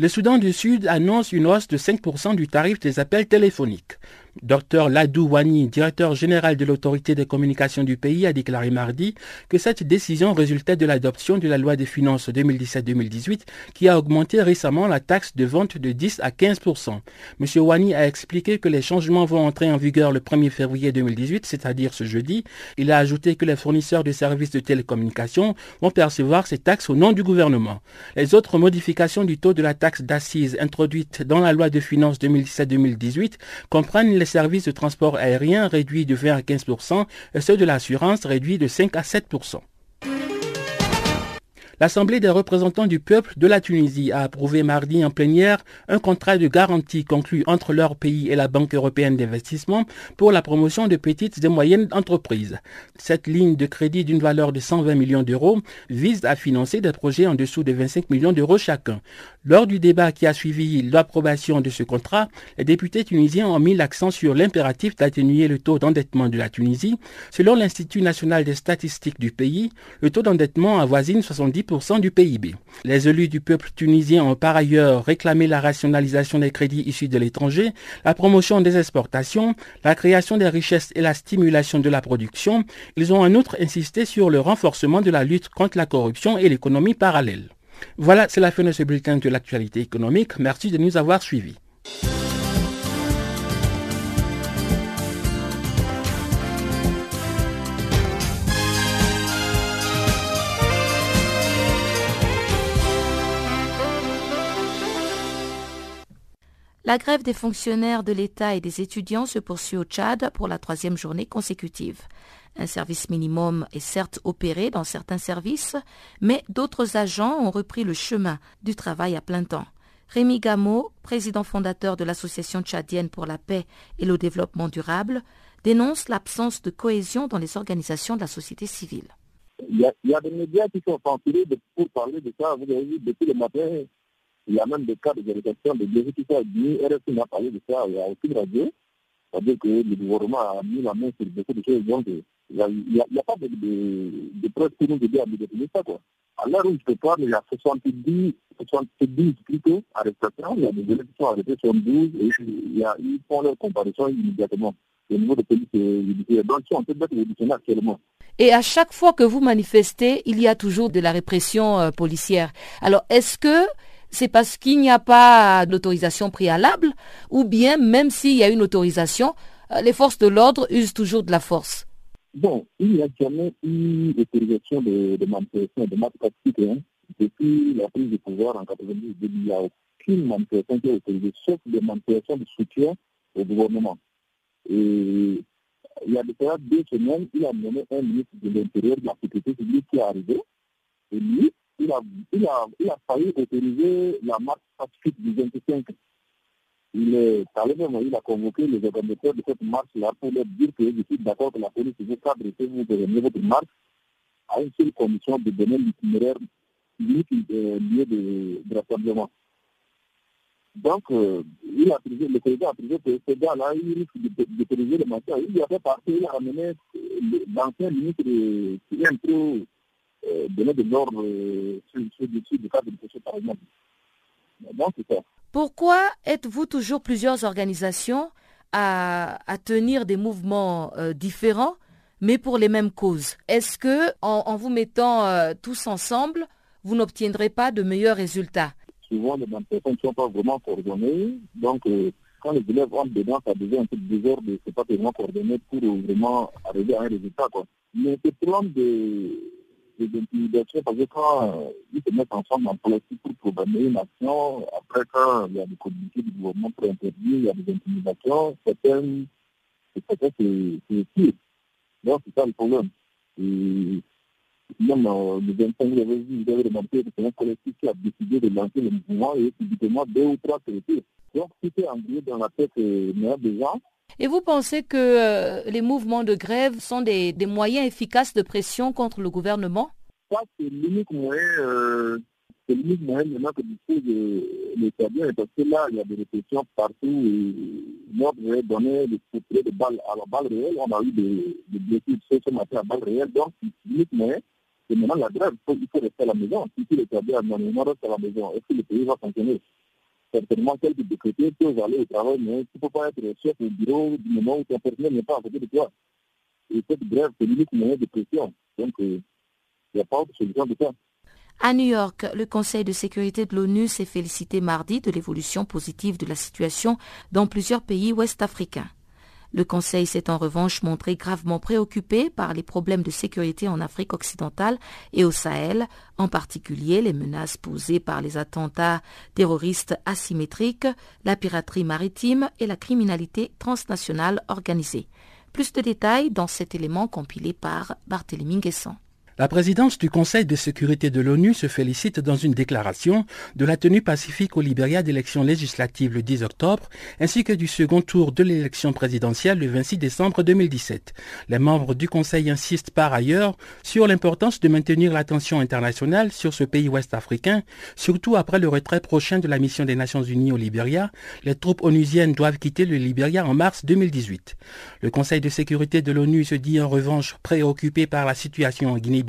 Le Soudan du Sud annonce une hausse de 5% du tarif des appels téléphoniques. Dr Ladou Wani, directeur général de l'autorité des communications du pays, a déclaré mardi que cette décision résultait de l'adoption de la loi des finances 2017-2018 qui a augmenté récemment la taxe de vente de 10 à 15% M. Wani a expliqué que les changements vont entrer en vigueur le 1er février 2018, c'est-à-dire ce jeudi. Il a ajouté que les fournisseurs de services de télécommunications vont percevoir ces taxes au nom du gouvernement. Les autres modifications du taux de la taxe d'assises introduites dans la loi de finances 2017-2018 comprennent les services de transport aérien réduits de 20 à 15 et ceux de l'assurance réduits de 5 à 7% L'Assemblée des représentants du peuple de la Tunisie a approuvé mardi en plénière un contrat de garantie conclu entre leur pays et la Banque européenne d'investissement pour la promotion de petites et moyennes entreprises. Cette ligne de crédit d'une valeur de 120 millions d'euros vise à financer des projets en dessous de 25 millions d'euros chacun. Lors du débat qui a suivi l'approbation de ce contrat, les députés tunisiens ont mis l'accent sur l'impératif d'atténuer le taux d'endettement de la Tunisie. Selon l'Institut national des statistiques du pays, le taux d'endettement avoisine 70% du PIB. Les élus du peuple tunisien ont par ailleurs réclamé la rationalisation des crédits issus de l'étranger, la promotion des exportations, la création des richesses et la stimulation de la production. Ils ont en outre insisté sur le renforcement de la lutte contre la corruption et l'économie parallèle. Voilà, c'est la fin de ce bulletin de l'actualité économique. Merci de nous avoir suivis. La grève des fonctionnaires de l'État et des étudiants se poursuit au Tchad pour la troisième journée consécutive. Un service minimum est certes opéré dans certains services, mais d'autres agents ont repris le chemin du travail à plein temps. Rémi Gameau, président fondateur de l'Association tchadienne pour la paix et le développement durable, dénonce l'absence de cohésion dans les organisations de la société civile. Il y a, des médias qui sont censurés pour parler de ça. Vous avez vu, depuis le matin, il y a même des cas de vérification de Jésus qui sont venus. RFI n'a parlé de ça. Il y a aucune radio. C'est-à-dire que le gouvernement a mis la main sur beaucoup de choses. Il n'y a, pas de, de, de preuve pour nous aider à déterminer ça. Quoi. À l'heure où je te parle, il y a 70, 70 plutôt arrestations. Il y a des élèves qui sont arrêtés, 72, et il y ils font leur comparaison immédiatement au niveau de police judiciaire. Donc, en train d'être actuellement. Et à chaque fois que vous manifestez, il y a toujours de la répression euh, policière. Alors, est-ce que c'est parce qu'il n'y a pas d'autorisation préalable ou bien même s'il y a une autorisation, euh, les forces de l'ordre usent toujours de la force? Bon, il n'y a jamais eu d'autorisation de, de de marche pacifique. Hein. Depuis la prise de pouvoir en 90, il n'y a aucune manifestation qui est autorisée, sauf des manifestations de soutien au gouvernement. Et il y a déjà deux semaines, il a mené un ministre de l'Intérieur de la Sécurité publique qui est arrivé. Et lui, il a, il a, il a failli autoriser la marche pacifique du 25. Il est même, il a convoqué les organisateurs de cette marche-là pour leur dire que je suis d'accord que la police veut s'adresser, vous de votre marche à une seule condition de donner l'itinéraire euh, lieu de, de rassemblement. Donc, euh, le président a pris que ce gars-là, il risque d'autoriser le matin. Il a fait partie, il a ramené l'ancien ministre qui est un peu euh, donner de l'ordre euh, sur, sur, du cadre de par exemple. Donc, c'est ça. Pourquoi êtes-vous toujours plusieurs organisations à, tenir des mouvements euh, différents, mais pour les mêmes causes? Est-ce que en, vous mettant euh, tous ensemble, vous n'obtiendrez pas de meilleurs résultats? Souvent, les manifestations ne sont pas vraiment coordonnées. Donc, euh, quand les élèves rentrent dedans, ça devient un peu de désordre, c'est pas vraiment coordonné pour vraiment arriver à un résultat. Quoi. Mais ce de des intimidations parce que quand euh, ils se mettent ensemble en politique pour programmer une action, après quand il y a des communiqués du gouvernement pour interdire, il y a des intimidations, certaines, c'est c'est pire. Donc c'est ça le problème. Et même euh, le 25, vous avez vu, vous avez remarqué que c'est un collectif qui a décidé de lancer le mouvement et publiquement deux ou trois traités. Donc est englué dans la tête euh, des gens. Et vous pensez que euh, les mouvements de grève sont des, moyens efficaces de pression contre le gouvernement? C'est l'unique moyen, euh, c'est l'unique moyen maintenant que dispose l'État parce que là, il y a des répressions partout l'ordre est donné des coups de balles à la balle réelle. On a eu des, des blessures ce matin à balle réelle. Donc, l'unique moyen, c'est maintenant la grève. Il faut, il faut rester à la maison. Si l'État normalement, reste à la maison. Est-ce que le pays va fonctionner? Certainement quelques décrétés peuvent aller au travail, mais tu ne peux pas être chef au bureau du moment où ton personnel n'est pas à côté de toi. Et cette grève, c'est l'unique moyen de pression. Donc, il n'y a pas de solution de ça. À New York, le Conseil de sécurité de l'ONU s'est félicité mardi de l'évolution positive de la situation dans plusieurs pays ouest-africains. Le Conseil s'est en revanche montré gravement préoccupé par les problèmes de sécurité en Afrique occidentale et au Sahel, en particulier les menaces posées par les attentats terroristes asymétriques, la piraterie maritime et la criminalité transnationale organisée. Plus de détails dans cet élément compilé par Barthélémy Guessant. La présidence du Conseil de sécurité de l'ONU se félicite dans une déclaration de la tenue pacifique au Libéria d'élections législatives le 10 octobre, ainsi que du second tour de l'élection présidentielle le 26 décembre 2017. Les membres du Conseil insistent par ailleurs sur l'importance de maintenir l'attention internationale sur ce pays ouest africain, surtout après le retrait prochain de la mission des Nations Unies au Libéria. Les troupes onusiennes doivent quitter le Libéria en mars 2018. Le Conseil de sécurité de l'ONU se dit en revanche préoccupé par la situation en Guinée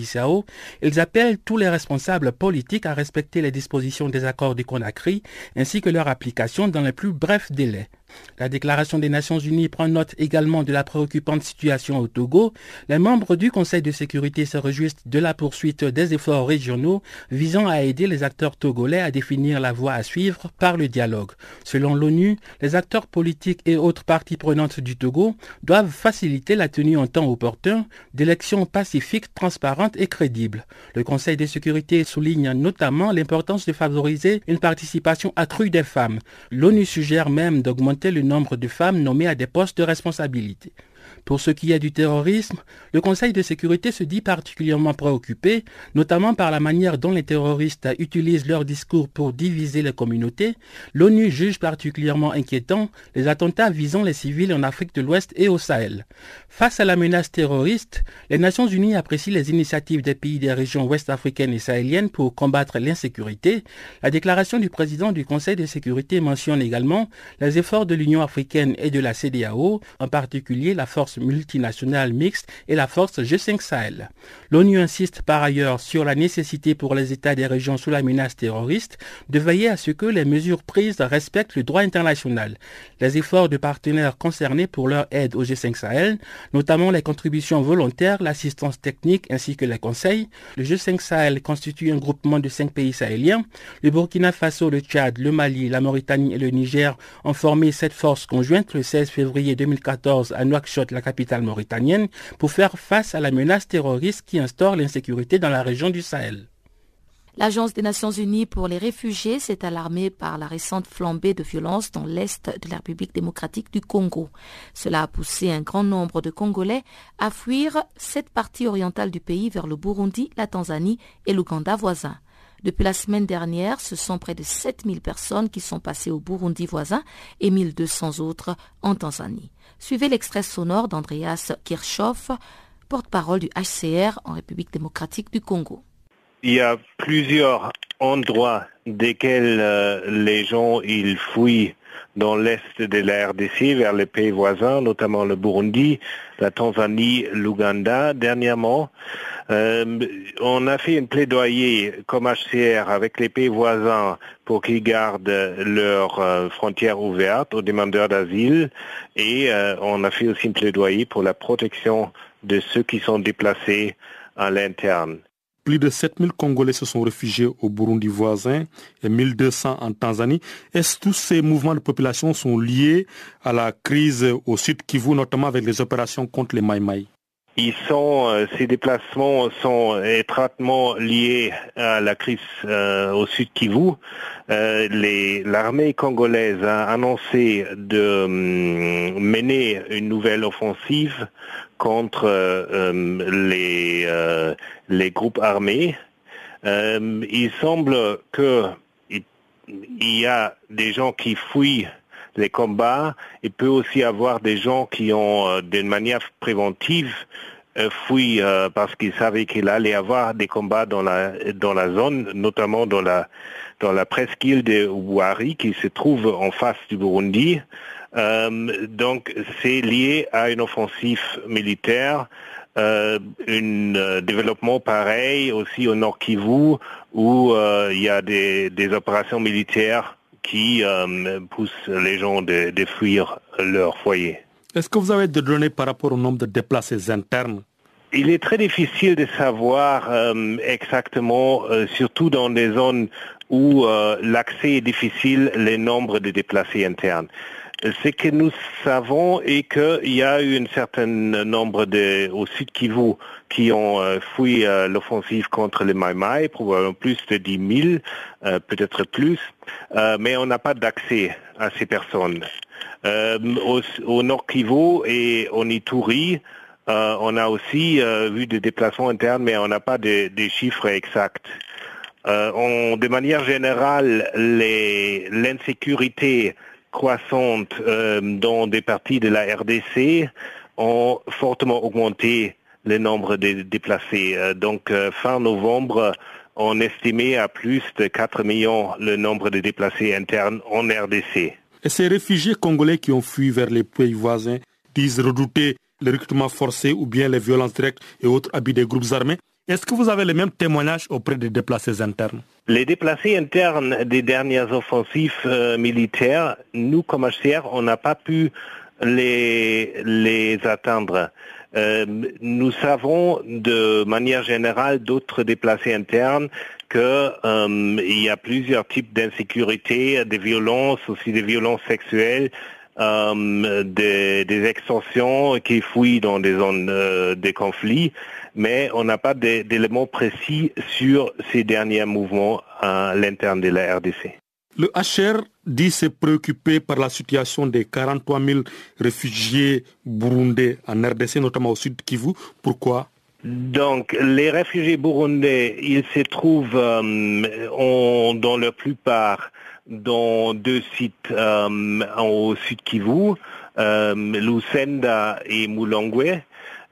ils appellent tous les responsables politiques à respecter les dispositions des accords du Conakry ainsi que leur application dans les plus brefs délais. La déclaration des Nations Unies prend note également de la préoccupante situation au Togo. Les membres du Conseil de sécurité se réjouissent de la poursuite des efforts régionaux visant à aider les acteurs togolais à définir la voie à suivre par le dialogue. Selon l'ONU, les acteurs politiques et autres parties prenantes du Togo doivent faciliter la tenue en temps opportun d'élections pacifiques, transparentes et crédibles. Le Conseil de sécurité souligne notamment l'importance de favoriser une participation accrue des femmes. L'ONU suggère même d'augmenter le nombre de femmes nommées à des postes de responsabilité. Pour ce qui est du terrorisme, le Conseil de sécurité se dit particulièrement préoccupé, notamment par la manière dont les terroristes utilisent leur discours pour diviser les communautés. L'ONU juge particulièrement inquiétant les attentats visant les civils en Afrique de l'Ouest et au Sahel. Face à la menace terroriste, les Nations Unies apprécient les initiatives des pays des régions ouest-africaines et sahéliennes pour combattre l'insécurité. La déclaration du président du Conseil de sécurité mentionne également les efforts de l'Union africaine et de la CDAO, en particulier la force multinationale mixte et la force G5 Sahel. L'ONU insiste par ailleurs sur la nécessité pour les États des régions sous la menace terroriste de veiller à ce que les mesures prises respectent le droit international. Les efforts de partenaires concernés pour leur aide au G5 Sahel, notamment les contributions volontaires, l'assistance technique ainsi que les conseils. Le G5 Sahel constitue un groupement de cinq pays sahéliens. Le Burkina Faso, le Tchad, le Mali, la Mauritanie et le Niger ont formé cette force conjointe le 16 février 2014 à Nouakchott, la capitale mauritanienne, pour faire face à la menace terroriste qui instaure l'insécurité dans la région du Sahel. L'Agence des Nations Unies pour les réfugiés s'est alarmée par la récente flambée de violence dans l'Est de la République démocratique du Congo. Cela a poussé un grand nombre de Congolais à fuir cette partie orientale du pays vers le Burundi, la Tanzanie et l'Ouganda voisin. Depuis la semaine dernière, ce sont près de 7000 personnes qui sont passées au Burundi voisin et 1200 autres en Tanzanie. Suivez l'extrait sonore d'Andreas Kirchhoff, porte-parole du HCR en République démocratique du Congo. Il y a plusieurs endroits desquels euh, les gens ils fuient dans l'est de la RDC vers les pays voisins, notamment le Burundi, la Tanzanie, l'Ouganda dernièrement. Euh, on a fait une plaidoyer comme HCR avec les pays voisins pour qu'ils gardent leurs euh, frontières ouvertes aux demandeurs d'asile et on a fait aussi une plaidoyer pour la protection de ceux qui sont déplacés à l'interne. Plus de 7000 Congolais se sont réfugiés au Burundi voisin et 1200 en Tanzanie. Est-ce que tous ces mouvements de population sont liés à la crise au sud Kivu, notamment avec les opérations contre les Maïmaï ils sont, euh, ces déplacements sont étroitement liés à la crise euh, au sud Kivu. Euh, L'armée congolaise a annoncé de hum, mener une nouvelle offensive contre euh, les, les groupes armés. il semble que il y a des gens qui fuient les combats. Il peut aussi avoir des gens qui ont, euh, d'une manière préventive, euh, fui euh, parce qu'ils savaient qu'il allait avoir des combats dans la dans la zone, notamment dans la dans la presqu'île de Ouari qui se trouve en face du Burundi. donc c'est lié à une offensive militaire, un développement pareil aussi au Nord Kivu où il y a des, des opérations militaires qui pousse les gens de, de fuir leur foyer. Est-ce que vous avez des données par rapport au nombre de déplacés internes? Il est très difficile de savoir euh, exactement, euh, surtout dans des zones où euh, l'accès est difficile, les nombres de déplacés internes. Ce que nous savons est qu'il y a eu un certain nombre de, au sud Kivu qui ont fui l'offensive contre les Maïmaï, probablement plus de 10 000, peut-être plus, mais on n'a pas d'accès à ces personnes. Au, au, nord Kivu et au Ituri, euh, on a aussi euh, vu des déplacements internes, mais on n'a pas des chiffres exacts. Euh, de manière générale, l'insécurité croissante dans des parties de la RDC ont fortement augmenté le nombre de déplacés. donc, fin novembre, on estimait à plus de 4 millions le nombre de déplacés internes en RDC. Et ces réfugiés congolais qui ont fui vers les pays voisins disent redouter le recrutement forcé ou bien les violences directes et autres habits des groupes armés. Est-ce que vous avez les mêmes témoignages auprès des déplacés internes? Les déplacés internes des dernières offensives euh, militaires, nous, comme HCR, on n'a pas pu les, les atteindre. Euh, nous savons de manière générale d'autres déplacés internes qu'il euh, y a plusieurs types d'insécurité, des violences, aussi des violences sexuelles, euh, des, des, extensions qui fouillent dans des zones euh, de conflits, mais on n'a pas d'éléments précis sur ces derniers mouvements à l'interne de la RDC. Le HR dit se préoccuper par la situation des 43 000 réfugiés burundais en RDC, notamment au sud Kivu. Pourquoi? Donc, les réfugiés burundais, ils se trouvent euh, dans la plupart dans deux sites euh, au sud Kivu, euh, et Mulongwe.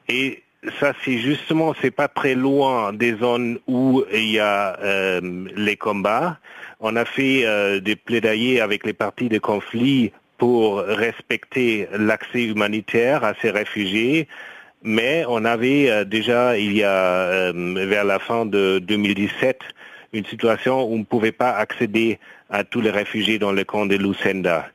Et ça, c'est justement, c'est pas très loin des zones où il y a euh, les combats. On a fait euh, des plaidoyers avec les partis de conflit pour respecter l'accès humanitaire à ces réfugiés. Mais on avait euh, déjà, il y a vers la fin de 2017, une situation où on ne pouvait pas accéder à tous les réfugiés dans le camp de Lucenda.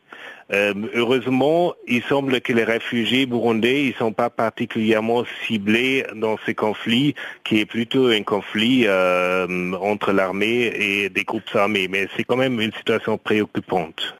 Euh, heureusement, il semble que les réfugiés burundais, ils sont pas particulièrement ciblés dans ce conflit, qui est plutôt un conflit euh, entre l'armée et des groupes armés. Mais c'est quand même une situation préoccupante.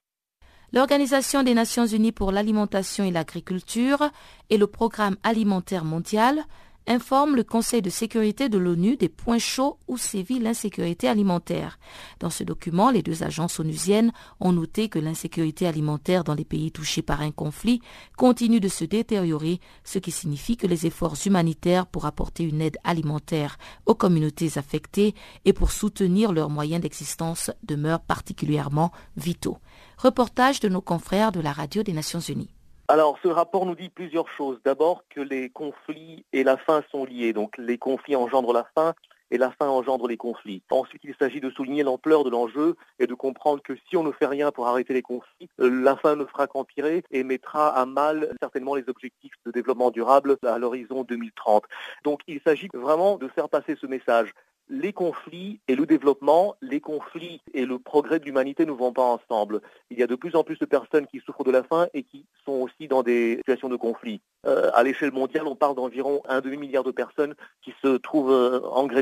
L'Organisation des Nations Unies pour l'alimentation et l'agriculture et le Programme alimentaire mondial informe le Conseil de sécurité de l'ONU des points chauds où sévit l'insécurité alimentaire. Dans ce document, les deux agences onusiennes ont noté que l'insécurité alimentaire dans les pays touchés par un conflit continue de se détériorer, ce qui signifie que les efforts humanitaires pour apporter une aide alimentaire aux communautés affectées et pour soutenir leurs moyens d'existence demeurent particulièrement vitaux. Reportage de nos confrères de la Radio des Nations Unies. Alors, ce rapport nous dit plusieurs choses. D'abord, que les conflits et la faim sont liés. Donc, les conflits engendrent la faim et la faim engendre les conflits. Ensuite, il s'agit de souligner l'ampleur de l'enjeu et de comprendre que si on ne fait rien pour arrêter les conflits, euh, la faim ne fera qu'empirer et mettra à mal certainement les objectifs de développement durable à l'horizon 2030. Donc, il s'agit vraiment de faire passer ce message les conflits et le développement, les conflits et le progrès de l'humanité ne vont pas ensemble. Il y a de plus en plus de personnes qui souffrent de la faim et qui sont aussi dans des situations de conflit. Euh, à l'échelle mondiale, on parle d'environ un demi-milliard de personnes qui se trouvent euh,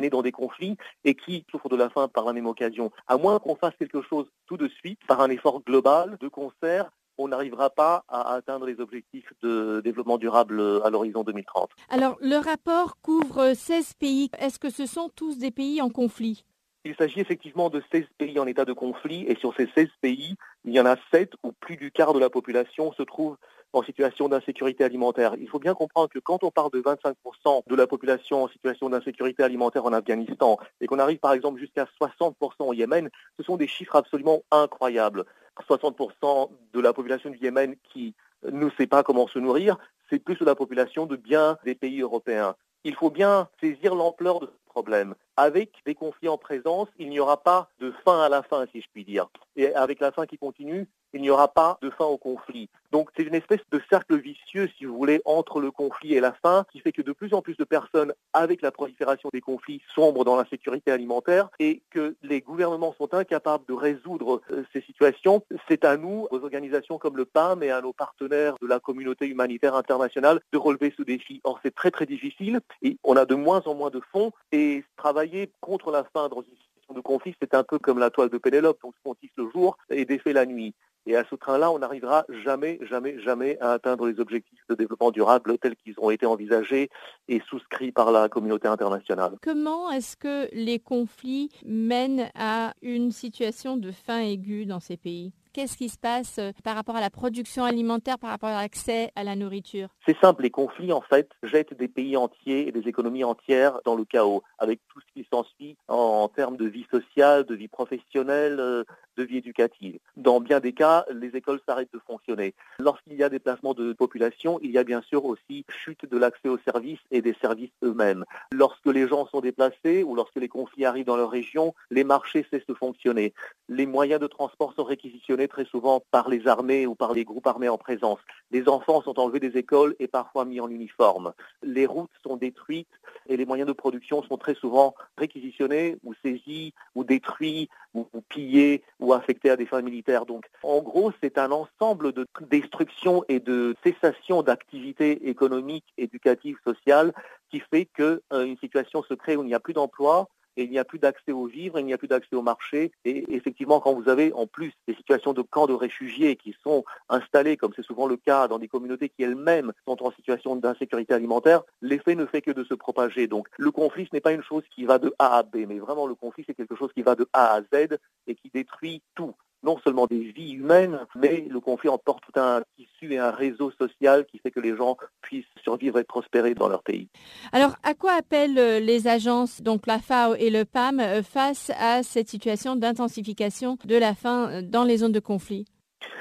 dans des conflits et qui souffrent de la faim par la même occasion. À moins qu'on fasse quelque chose tout de suite, par un effort global, de concert, on n'arrivera pas à atteindre les objectifs de développement durable à l'horizon 2030. Alors, le rapport couvre 16 pays. Est-ce que ce sont tous des pays en conflit? Il s'agit effectivement de 16 pays en état de conflit et sur ces 16 pays, il y en a 7 où plus du quart de la population se trouve en situation d'insécurité alimentaire. Il faut bien comprendre que quand on parle de 25% de la population en situation d'insécurité alimentaire en Afghanistan et qu'on arrive par exemple jusqu'à 60% au Yémen, ce sont des chiffres absolument incroyables. 60% de la population du Yémen qui ne sait pas comment se nourrir, c'est plus de la population de bien des pays européens. Il faut bien saisir l'ampleur de ce problème. Avec des conflits en présence, il n'y aura pas de fin à la fin, si je puis dire. Et avec la fin qui continue, il n'y aura pas de fin au conflit. Donc c'est une espèce de cercle vicieux, si vous voulez, entre le conflit et la faim, qui fait que de plus en plus de personnes, avec la prolifération des conflits, sombrent dans l'insécurité alimentaire et que les gouvernements sont incapables de résoudre euh, ces situations. C'est à nous, aux organisations comme le PAM et à nos partenaires de la communauté humanitaire internationale, de relever ce défi. Or c'est très très difficile et on a de moins en moins de fonds et travailler contre la faim dans une situation de conflit, c'est un peu comme la toile de Pénélope, donc on tisse le jour et défait la nuit. Et à ce train-là, on n'arrivera jamais, jamais, jamais à atteindre les objectifs de développement durable tels qu'ils ont été envisagés et souscrits par la communauté internationale. Comment est-ce que les conflits mènent à une situation de faim aiguë dans ces pays? Qu'est-ce qui se passe euh, par rapport à la production alimentaire, par rapport à l'accès à la nourriture? C'est simple, les conflits en fait jettent des pays entiers et des économies entières dans le chaos, avec tout ce qui s'ensuit en, termes de vie sociale, de vie professionnelle, euh, de vie éducative. Dans bien des cas, les écoles s'arrêtent de fonctionner. Lorsqu'il y a déplacement de population, il y a bien sûr aussi chute de l'accès aux services et des services eux-mêmes. Lorsque les gens sont déplacés ou lorsque les conflits arrivent dans leur région, les marchés cessent de fonctionner. Les moyens de transport sont réquisitionnés très souvent par les armées ou par les groupes armés en présence. Les enfants sont enlevés des écoles et parfois mis en uniforme. Les routes sont détruites et les moyens de production sont très souvent réquisitionnés ou saisis ou détruits ou, pillés ou affectés à des fins militaires. Donc en gros, c'est un ensemble de destruction et de cessation d'activités économiques, éducatives, sociales qui fait qu'une euh, situation se crée où il n'y a plus d'emploi, et il n'y a plus d'accès aux vivres, il n'y a plus d'accès au marché. Et effectivement, quand vous avez en plus des situations de camps de réfugiés qui sont installés, comme c'est souvent le cas dans des communautés qui elles-mêmes sont en situation d'insécurité alimentaire, l'effet ne fait que de se propager. Donc le conflit, ce n'est pas une chose qui va de A à B, mais vraiment le conflit, c'est quelque chose qui va de A à Z et qui détruit tout non seulement des vies humaines, mais le conflit emporte tout un tissu et un réseau social qui fait que les gens puissent survivre et prospérer dans leur pays. Alors, à quoi appellent euh, les agences, donc la FAO et le PAM, euh, face à cette situation d'intensification de la faim euh, dans les zones de conflit?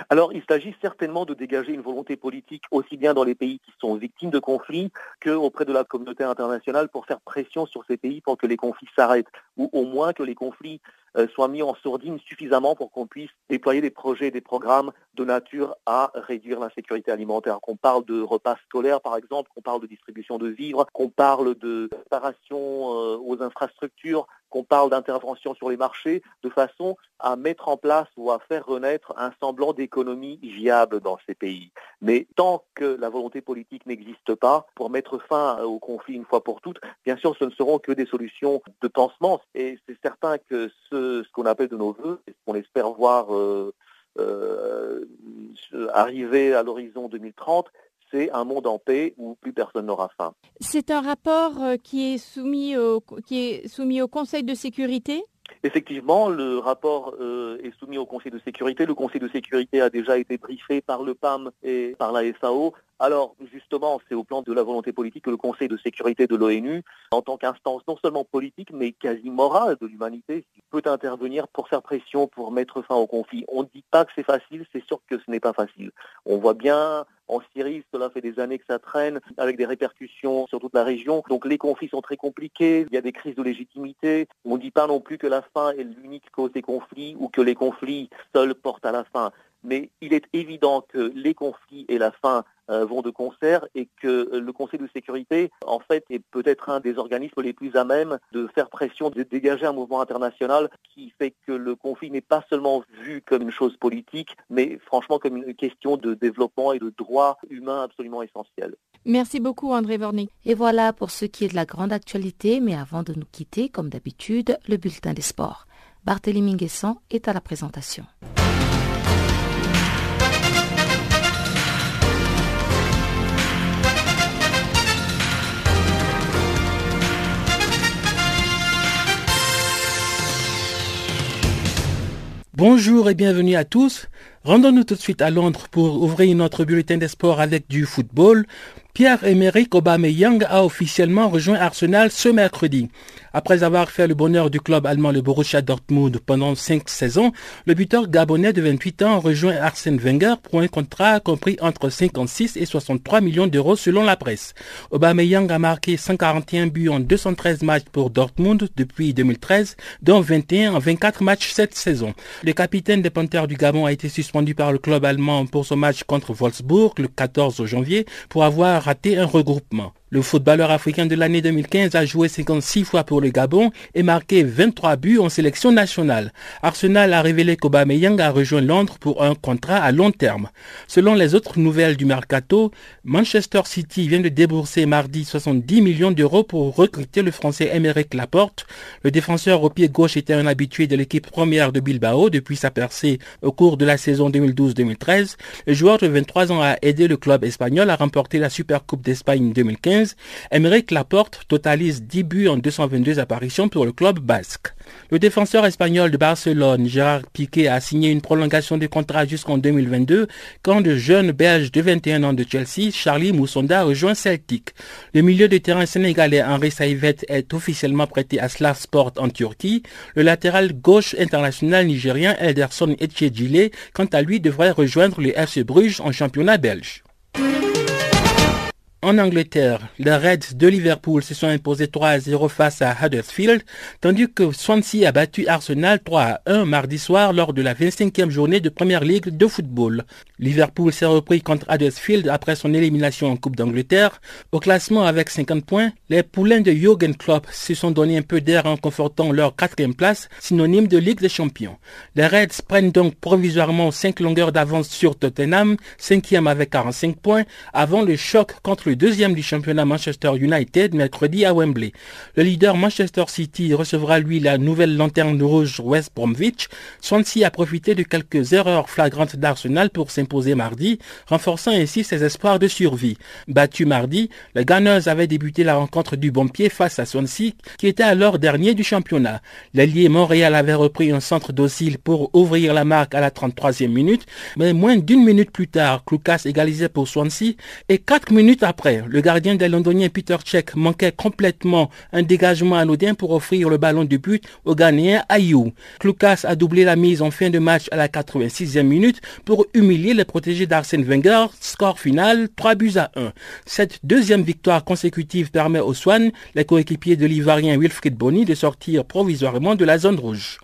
Alors, il s'agit certainement de dégager une volonté politique aussi bien dans les pays qui sont victimes de conflits qu'auprès de la communauté internationale pour faire pression sur ces pays pour que les conflits s'arrêtent ou au moins que les conflits euh, soient mis en sourdine suffisamment pour qu'on puisse déployer des projets, des programmes de nature à réduire l'insécurité alimentaire. Qu'on parle de repas scolaires, par exemple, qu'on parle de distribution de vivres, qu'on parle de préparation euh, aux infrastructures, qu'on parle d'intervention sur les marchés, de façon à mettre en place ou à faire renaître un semblant d'économie viable dans ces pays. Mais tant que la volonté politique n'existe pas pour mettre fin au conflit une fois pour toutes, bien sûr, ce ne seront que des solutions de pansement. Et c'est certain que ce qu'on appelle de nos voeux et ce qu'on espère voir euh, euh, arriver à l'horizon 2030, c'est un monde en paix où plus personne n'aura faim. C'est un rapport euh, qui est soumis au, qui est soumis au Conseil de sécurité? Effectivement, le rapport est soumis au Conseil de sécurité. Le Conseil de sécurité a déjà été briefé par le PAM et par la FAO. Alors justement, c'est au plan de la volonté politique que le Conseil de sécurité de l'ONU, en tant qu'instance non seulement politique, mais quasi morale de l'humanité, peut intervenir pour faire pression, pour mettre fin au conflit. On ne dit pas que c'est facile, c'est sûr que ce n'est pas facile. On voit bien en Syrie, cela fait des années que ça traîne, avec des répercussions sur toute la région. Donc les conflits sont très compliqués, il y a des crises de légitimité. On ne dit pas non plus que la faim est l'unique cause des conflits ou que les conflits seuls portent à la faim mais il est évident que les conflits et la faim euh, vont de concert et que le Conseil de sécurité, en fait, est peut-être un des organismes les plus à même de faire pression, de dégager un mouvement international qui fait que le conflit n'est pas seulement vu comme une chose politique, mais franchement comme une question de développement et de droits humains absolument essentiels. Merci beaucoup André Vornik. Et voilà pour ce qui est de la grande actualité, mais avant de nous quitter, comme d'habitude, le bulletin des sports. Barthélémy Guessant est à la présentation. Bonjour et bienvenue à tous. Rendons-nous tout de suite à Londres pour ouvrir notre bulletin des sports avec du football. Pierre-Emerick Aubameyang a officiellement rejoint Arsenal ce mercredi. Après avoir fait le bonheur du club allemand le Borussia Dortmund pendant cinq saisons, le buteur gabonais de 28 ans rejoint Arsène Wenger pour un contrat compris entre 56 et 63 millions d'euros selon la presse. Aubameyang a marqué 141 buts en 213 matchs pour Dortmund depuis 2013, dont 21 en 24 matchs cette saison. Le capitaine des Panthers du Gabon a été suspendu par le club allemand pour son match contre Wolfsburg le 14 janvier pour avoir raté un regroupement. Le footballeur africain de l'année 2015 a joué 56 fois pour le Gabon et marqué 23 buts en sélection nationale. Arsenal a révélé qu'Aubameyang a rejoint Londres pour un contrat à long terme. Selon les autres nouvelles du mercato, Manchester City vient de débourser mardi 70 millions d'euros pour recruter le français Émeric Laporte. Le défenseur au pied gauche était un habitué de l'équipe première de Bilbao depuis sa percée au cours de la saison 2012-2013. Le joueur de 23 ans a aidé le club espagnol à remporter la Supercoupe d'Espagne 2015 2015, Laporte totalise 10 buts en 222 apparitions pour le club basque. Le défenseur espagnol de Barcelone, Gérard Piqué, a signé une prolongation de contrat jusqu'en 2022 quand le jeune belge de 21 ans de Chelsea, Charlie Moussonda, rejoint Celtic. Le milieu de terrain sénégalais Henri Saïvet est officiellement prêté à Sport en Turquie. Le latéral gauche international nigérien Ederson Etchedjile, quant à lui, devrait rejoindre le FC Bruges en championnat belge. En Angleterre, les Reds de Liverpool se sont imposés 3 à 0 face à Huddersfield, tandis que Swansea a battu Arsenal 3 à 1 mardi soir lors de la 25e journée de Première Ligue de football. Liverpool s'est repris contre Huddersfield après son élimination en Coupe d'Angleterre. Au classement avec 50 points, les poulains de Jürgen Klopp se sont donné un peu d'air en confortant leur quatrième place, synonyme de Ligue des Champions. Les Reds prennent donc provisoirement 5 longueurs d'avance sur Tottenham, 5e avec 45 points, avant le choc contre le deuxième du championnat Manchester United mercredi à Wembley. Le leader Manchester City recevra lui la nouvelle lanterne rouge West Bromwich. Swansea a profité de quelques erreurs flagrantes d'Arsenal pour s'imposer mardi, renforçant ainsi ses espoirs de survie. Battu mardi, les Gunners avaient débuté la rencontre du bon pied face à Swansea, qui était alors dernier du championnat. L'allié Montréal avait repris un centre docile pour ouvrir la marque à la 33e minute, mais moins d'une minute plus tard, Klukas égalisait pour Swansea et quatre minutes après le gardien des Londoniens Peter Cech manquait complètement un dégagement anodin pour offrir le ballon de but au Ghanéen Ayou. Klukas a doublé la mise en fin de match à la 86e minute pour humilier les protégés d'Arsène Wenger. Score final 3 buts à 1. Cette deuxième victoire consécutive permet aux Swan, les coéquipiers de l'Ivoirien Wilfried Bonny, de sortir provisoirement de la zone rouge.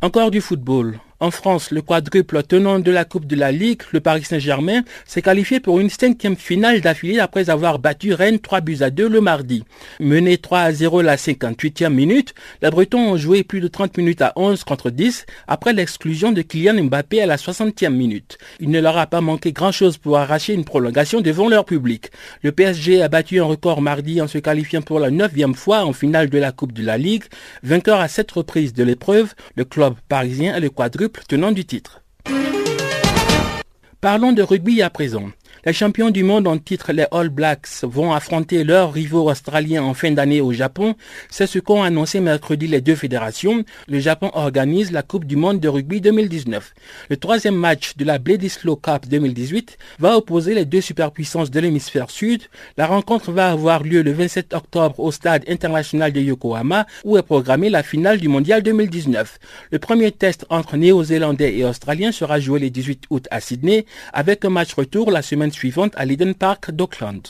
Encore du football. En France, le quadruple tenant de la Coupe de la Ligue, le Paris Saint-Germain, s'est qualifié pour une cinquième finale d'affilée après avoir battu Rennes 3 buts à 2 le mardi. Mené 3 à 0 la 58e minute, les Bretons ont joué plus de 30 minutes à 11 contre 10 après l'exclusion de Kylian Mbappé à la 60e minute. Il ne leur a pas manqué grand-chose pour arracher une prolongation devant leur public. Le PSG a battu un record mardi en se qualifiant pour la neuvième fois en finale de la Coupe de la Ligue. Vainqueur à sept reprises de l'épreuve, le club parisien et le quadruple tenant du titre. Parlons de rugby à présent. Les champions du monde en titre, les All Blacks, vont affronter leurs rivaux australiens en fin d'année au Japon. C'est ce qu'ont annoncé mercredi les deux fédérations. Le Japon organise la Coupe du monde de rugby 2019. Le troisième match de la Bledisloe Cup 2018 va opposer les deux superpuissances de l'hémisphère sud. La rencontre va avoir lieu le 27 octobre au stade international de Yokohama où est programmée la finale du mondial 2019. Le premier test entre néo-zélandais et australiens sera joué le 18 août à Sydney avec un match retour la semaine suivante à l'Eden Park d'Auckland.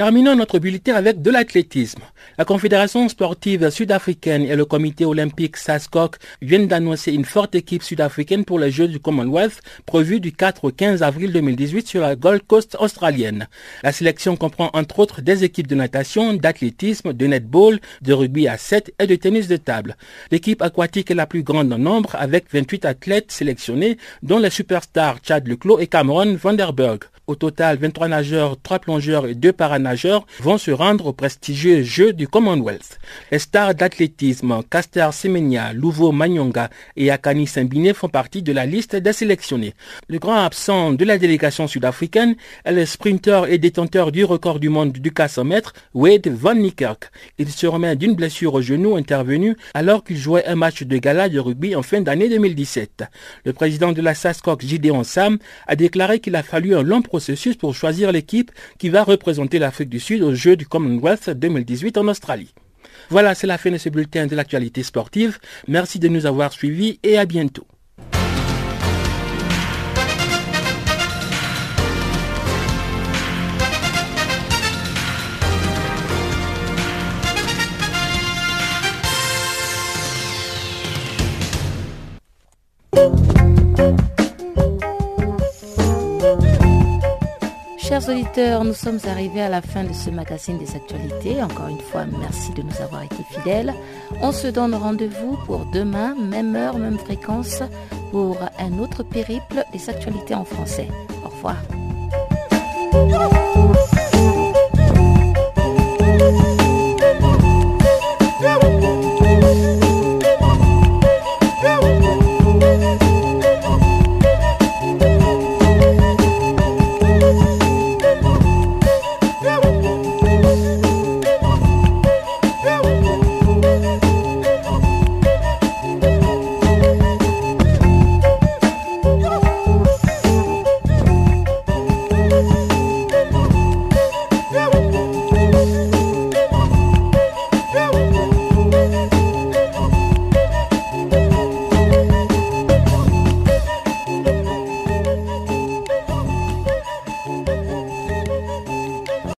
Terminons notre bulletin avec de l'athlétisme. La Confédération sportive sud-africaine et le comité olympique SASCOC viennent d'annoncer une forte équipe sud-africaine pour les Jeux du Commonwealth prévus du 4 au 15 avril 2018 sur la Gold Coast australienne. La sélection comprend entre autres des équipes de natation, d'athlétisme, de netball, de rugby à 7 et de tennis de table. L'équipe aquatique est la plus grande en nombre avec 28 athlètes sélectionnés dont les superstars Chad Leclos et Cameron Vanderberg. Au total, 23 nageurs, 3 plongeurs et 2 paranageurs vont se rendre aux prestigieux Jeux du Commonwealth. Les stars d'athlétisme, Caster Semenya, Louvo Manyonga et Akani Simbiné font partie de la liste des sélectionnés. Le grand absent de la délégation sud-africaine est le sprinter et détenteur du record du monde du 400 mètres, Wade Van Niekerk. Il se remet d'une blessure au genou intervenue alors qu'il jouait un match de gala de rugby en fin d'année 2017. Le président de la SASCOC, Gideon Sam, a déclaré qu'il a fallu un long processus processus pour choisir l'équipe qui va représenter l'Afrique du Sud aux Jeux du Commonwealth 2018 en Australie. Voilà, c'est la fin de ce bulletin de l'actualité sportive. Merci de nous avoir suivis et à bientôt. Chers auditeurs, nous sommes arrivés à la fin de ce magazine des actualités. Encore une fois, merci de nous avoir été fidèles. On se donne rendez-vous pour demain, même heure, même fréquence, pour un autre périple des actualités en français. Au revoir.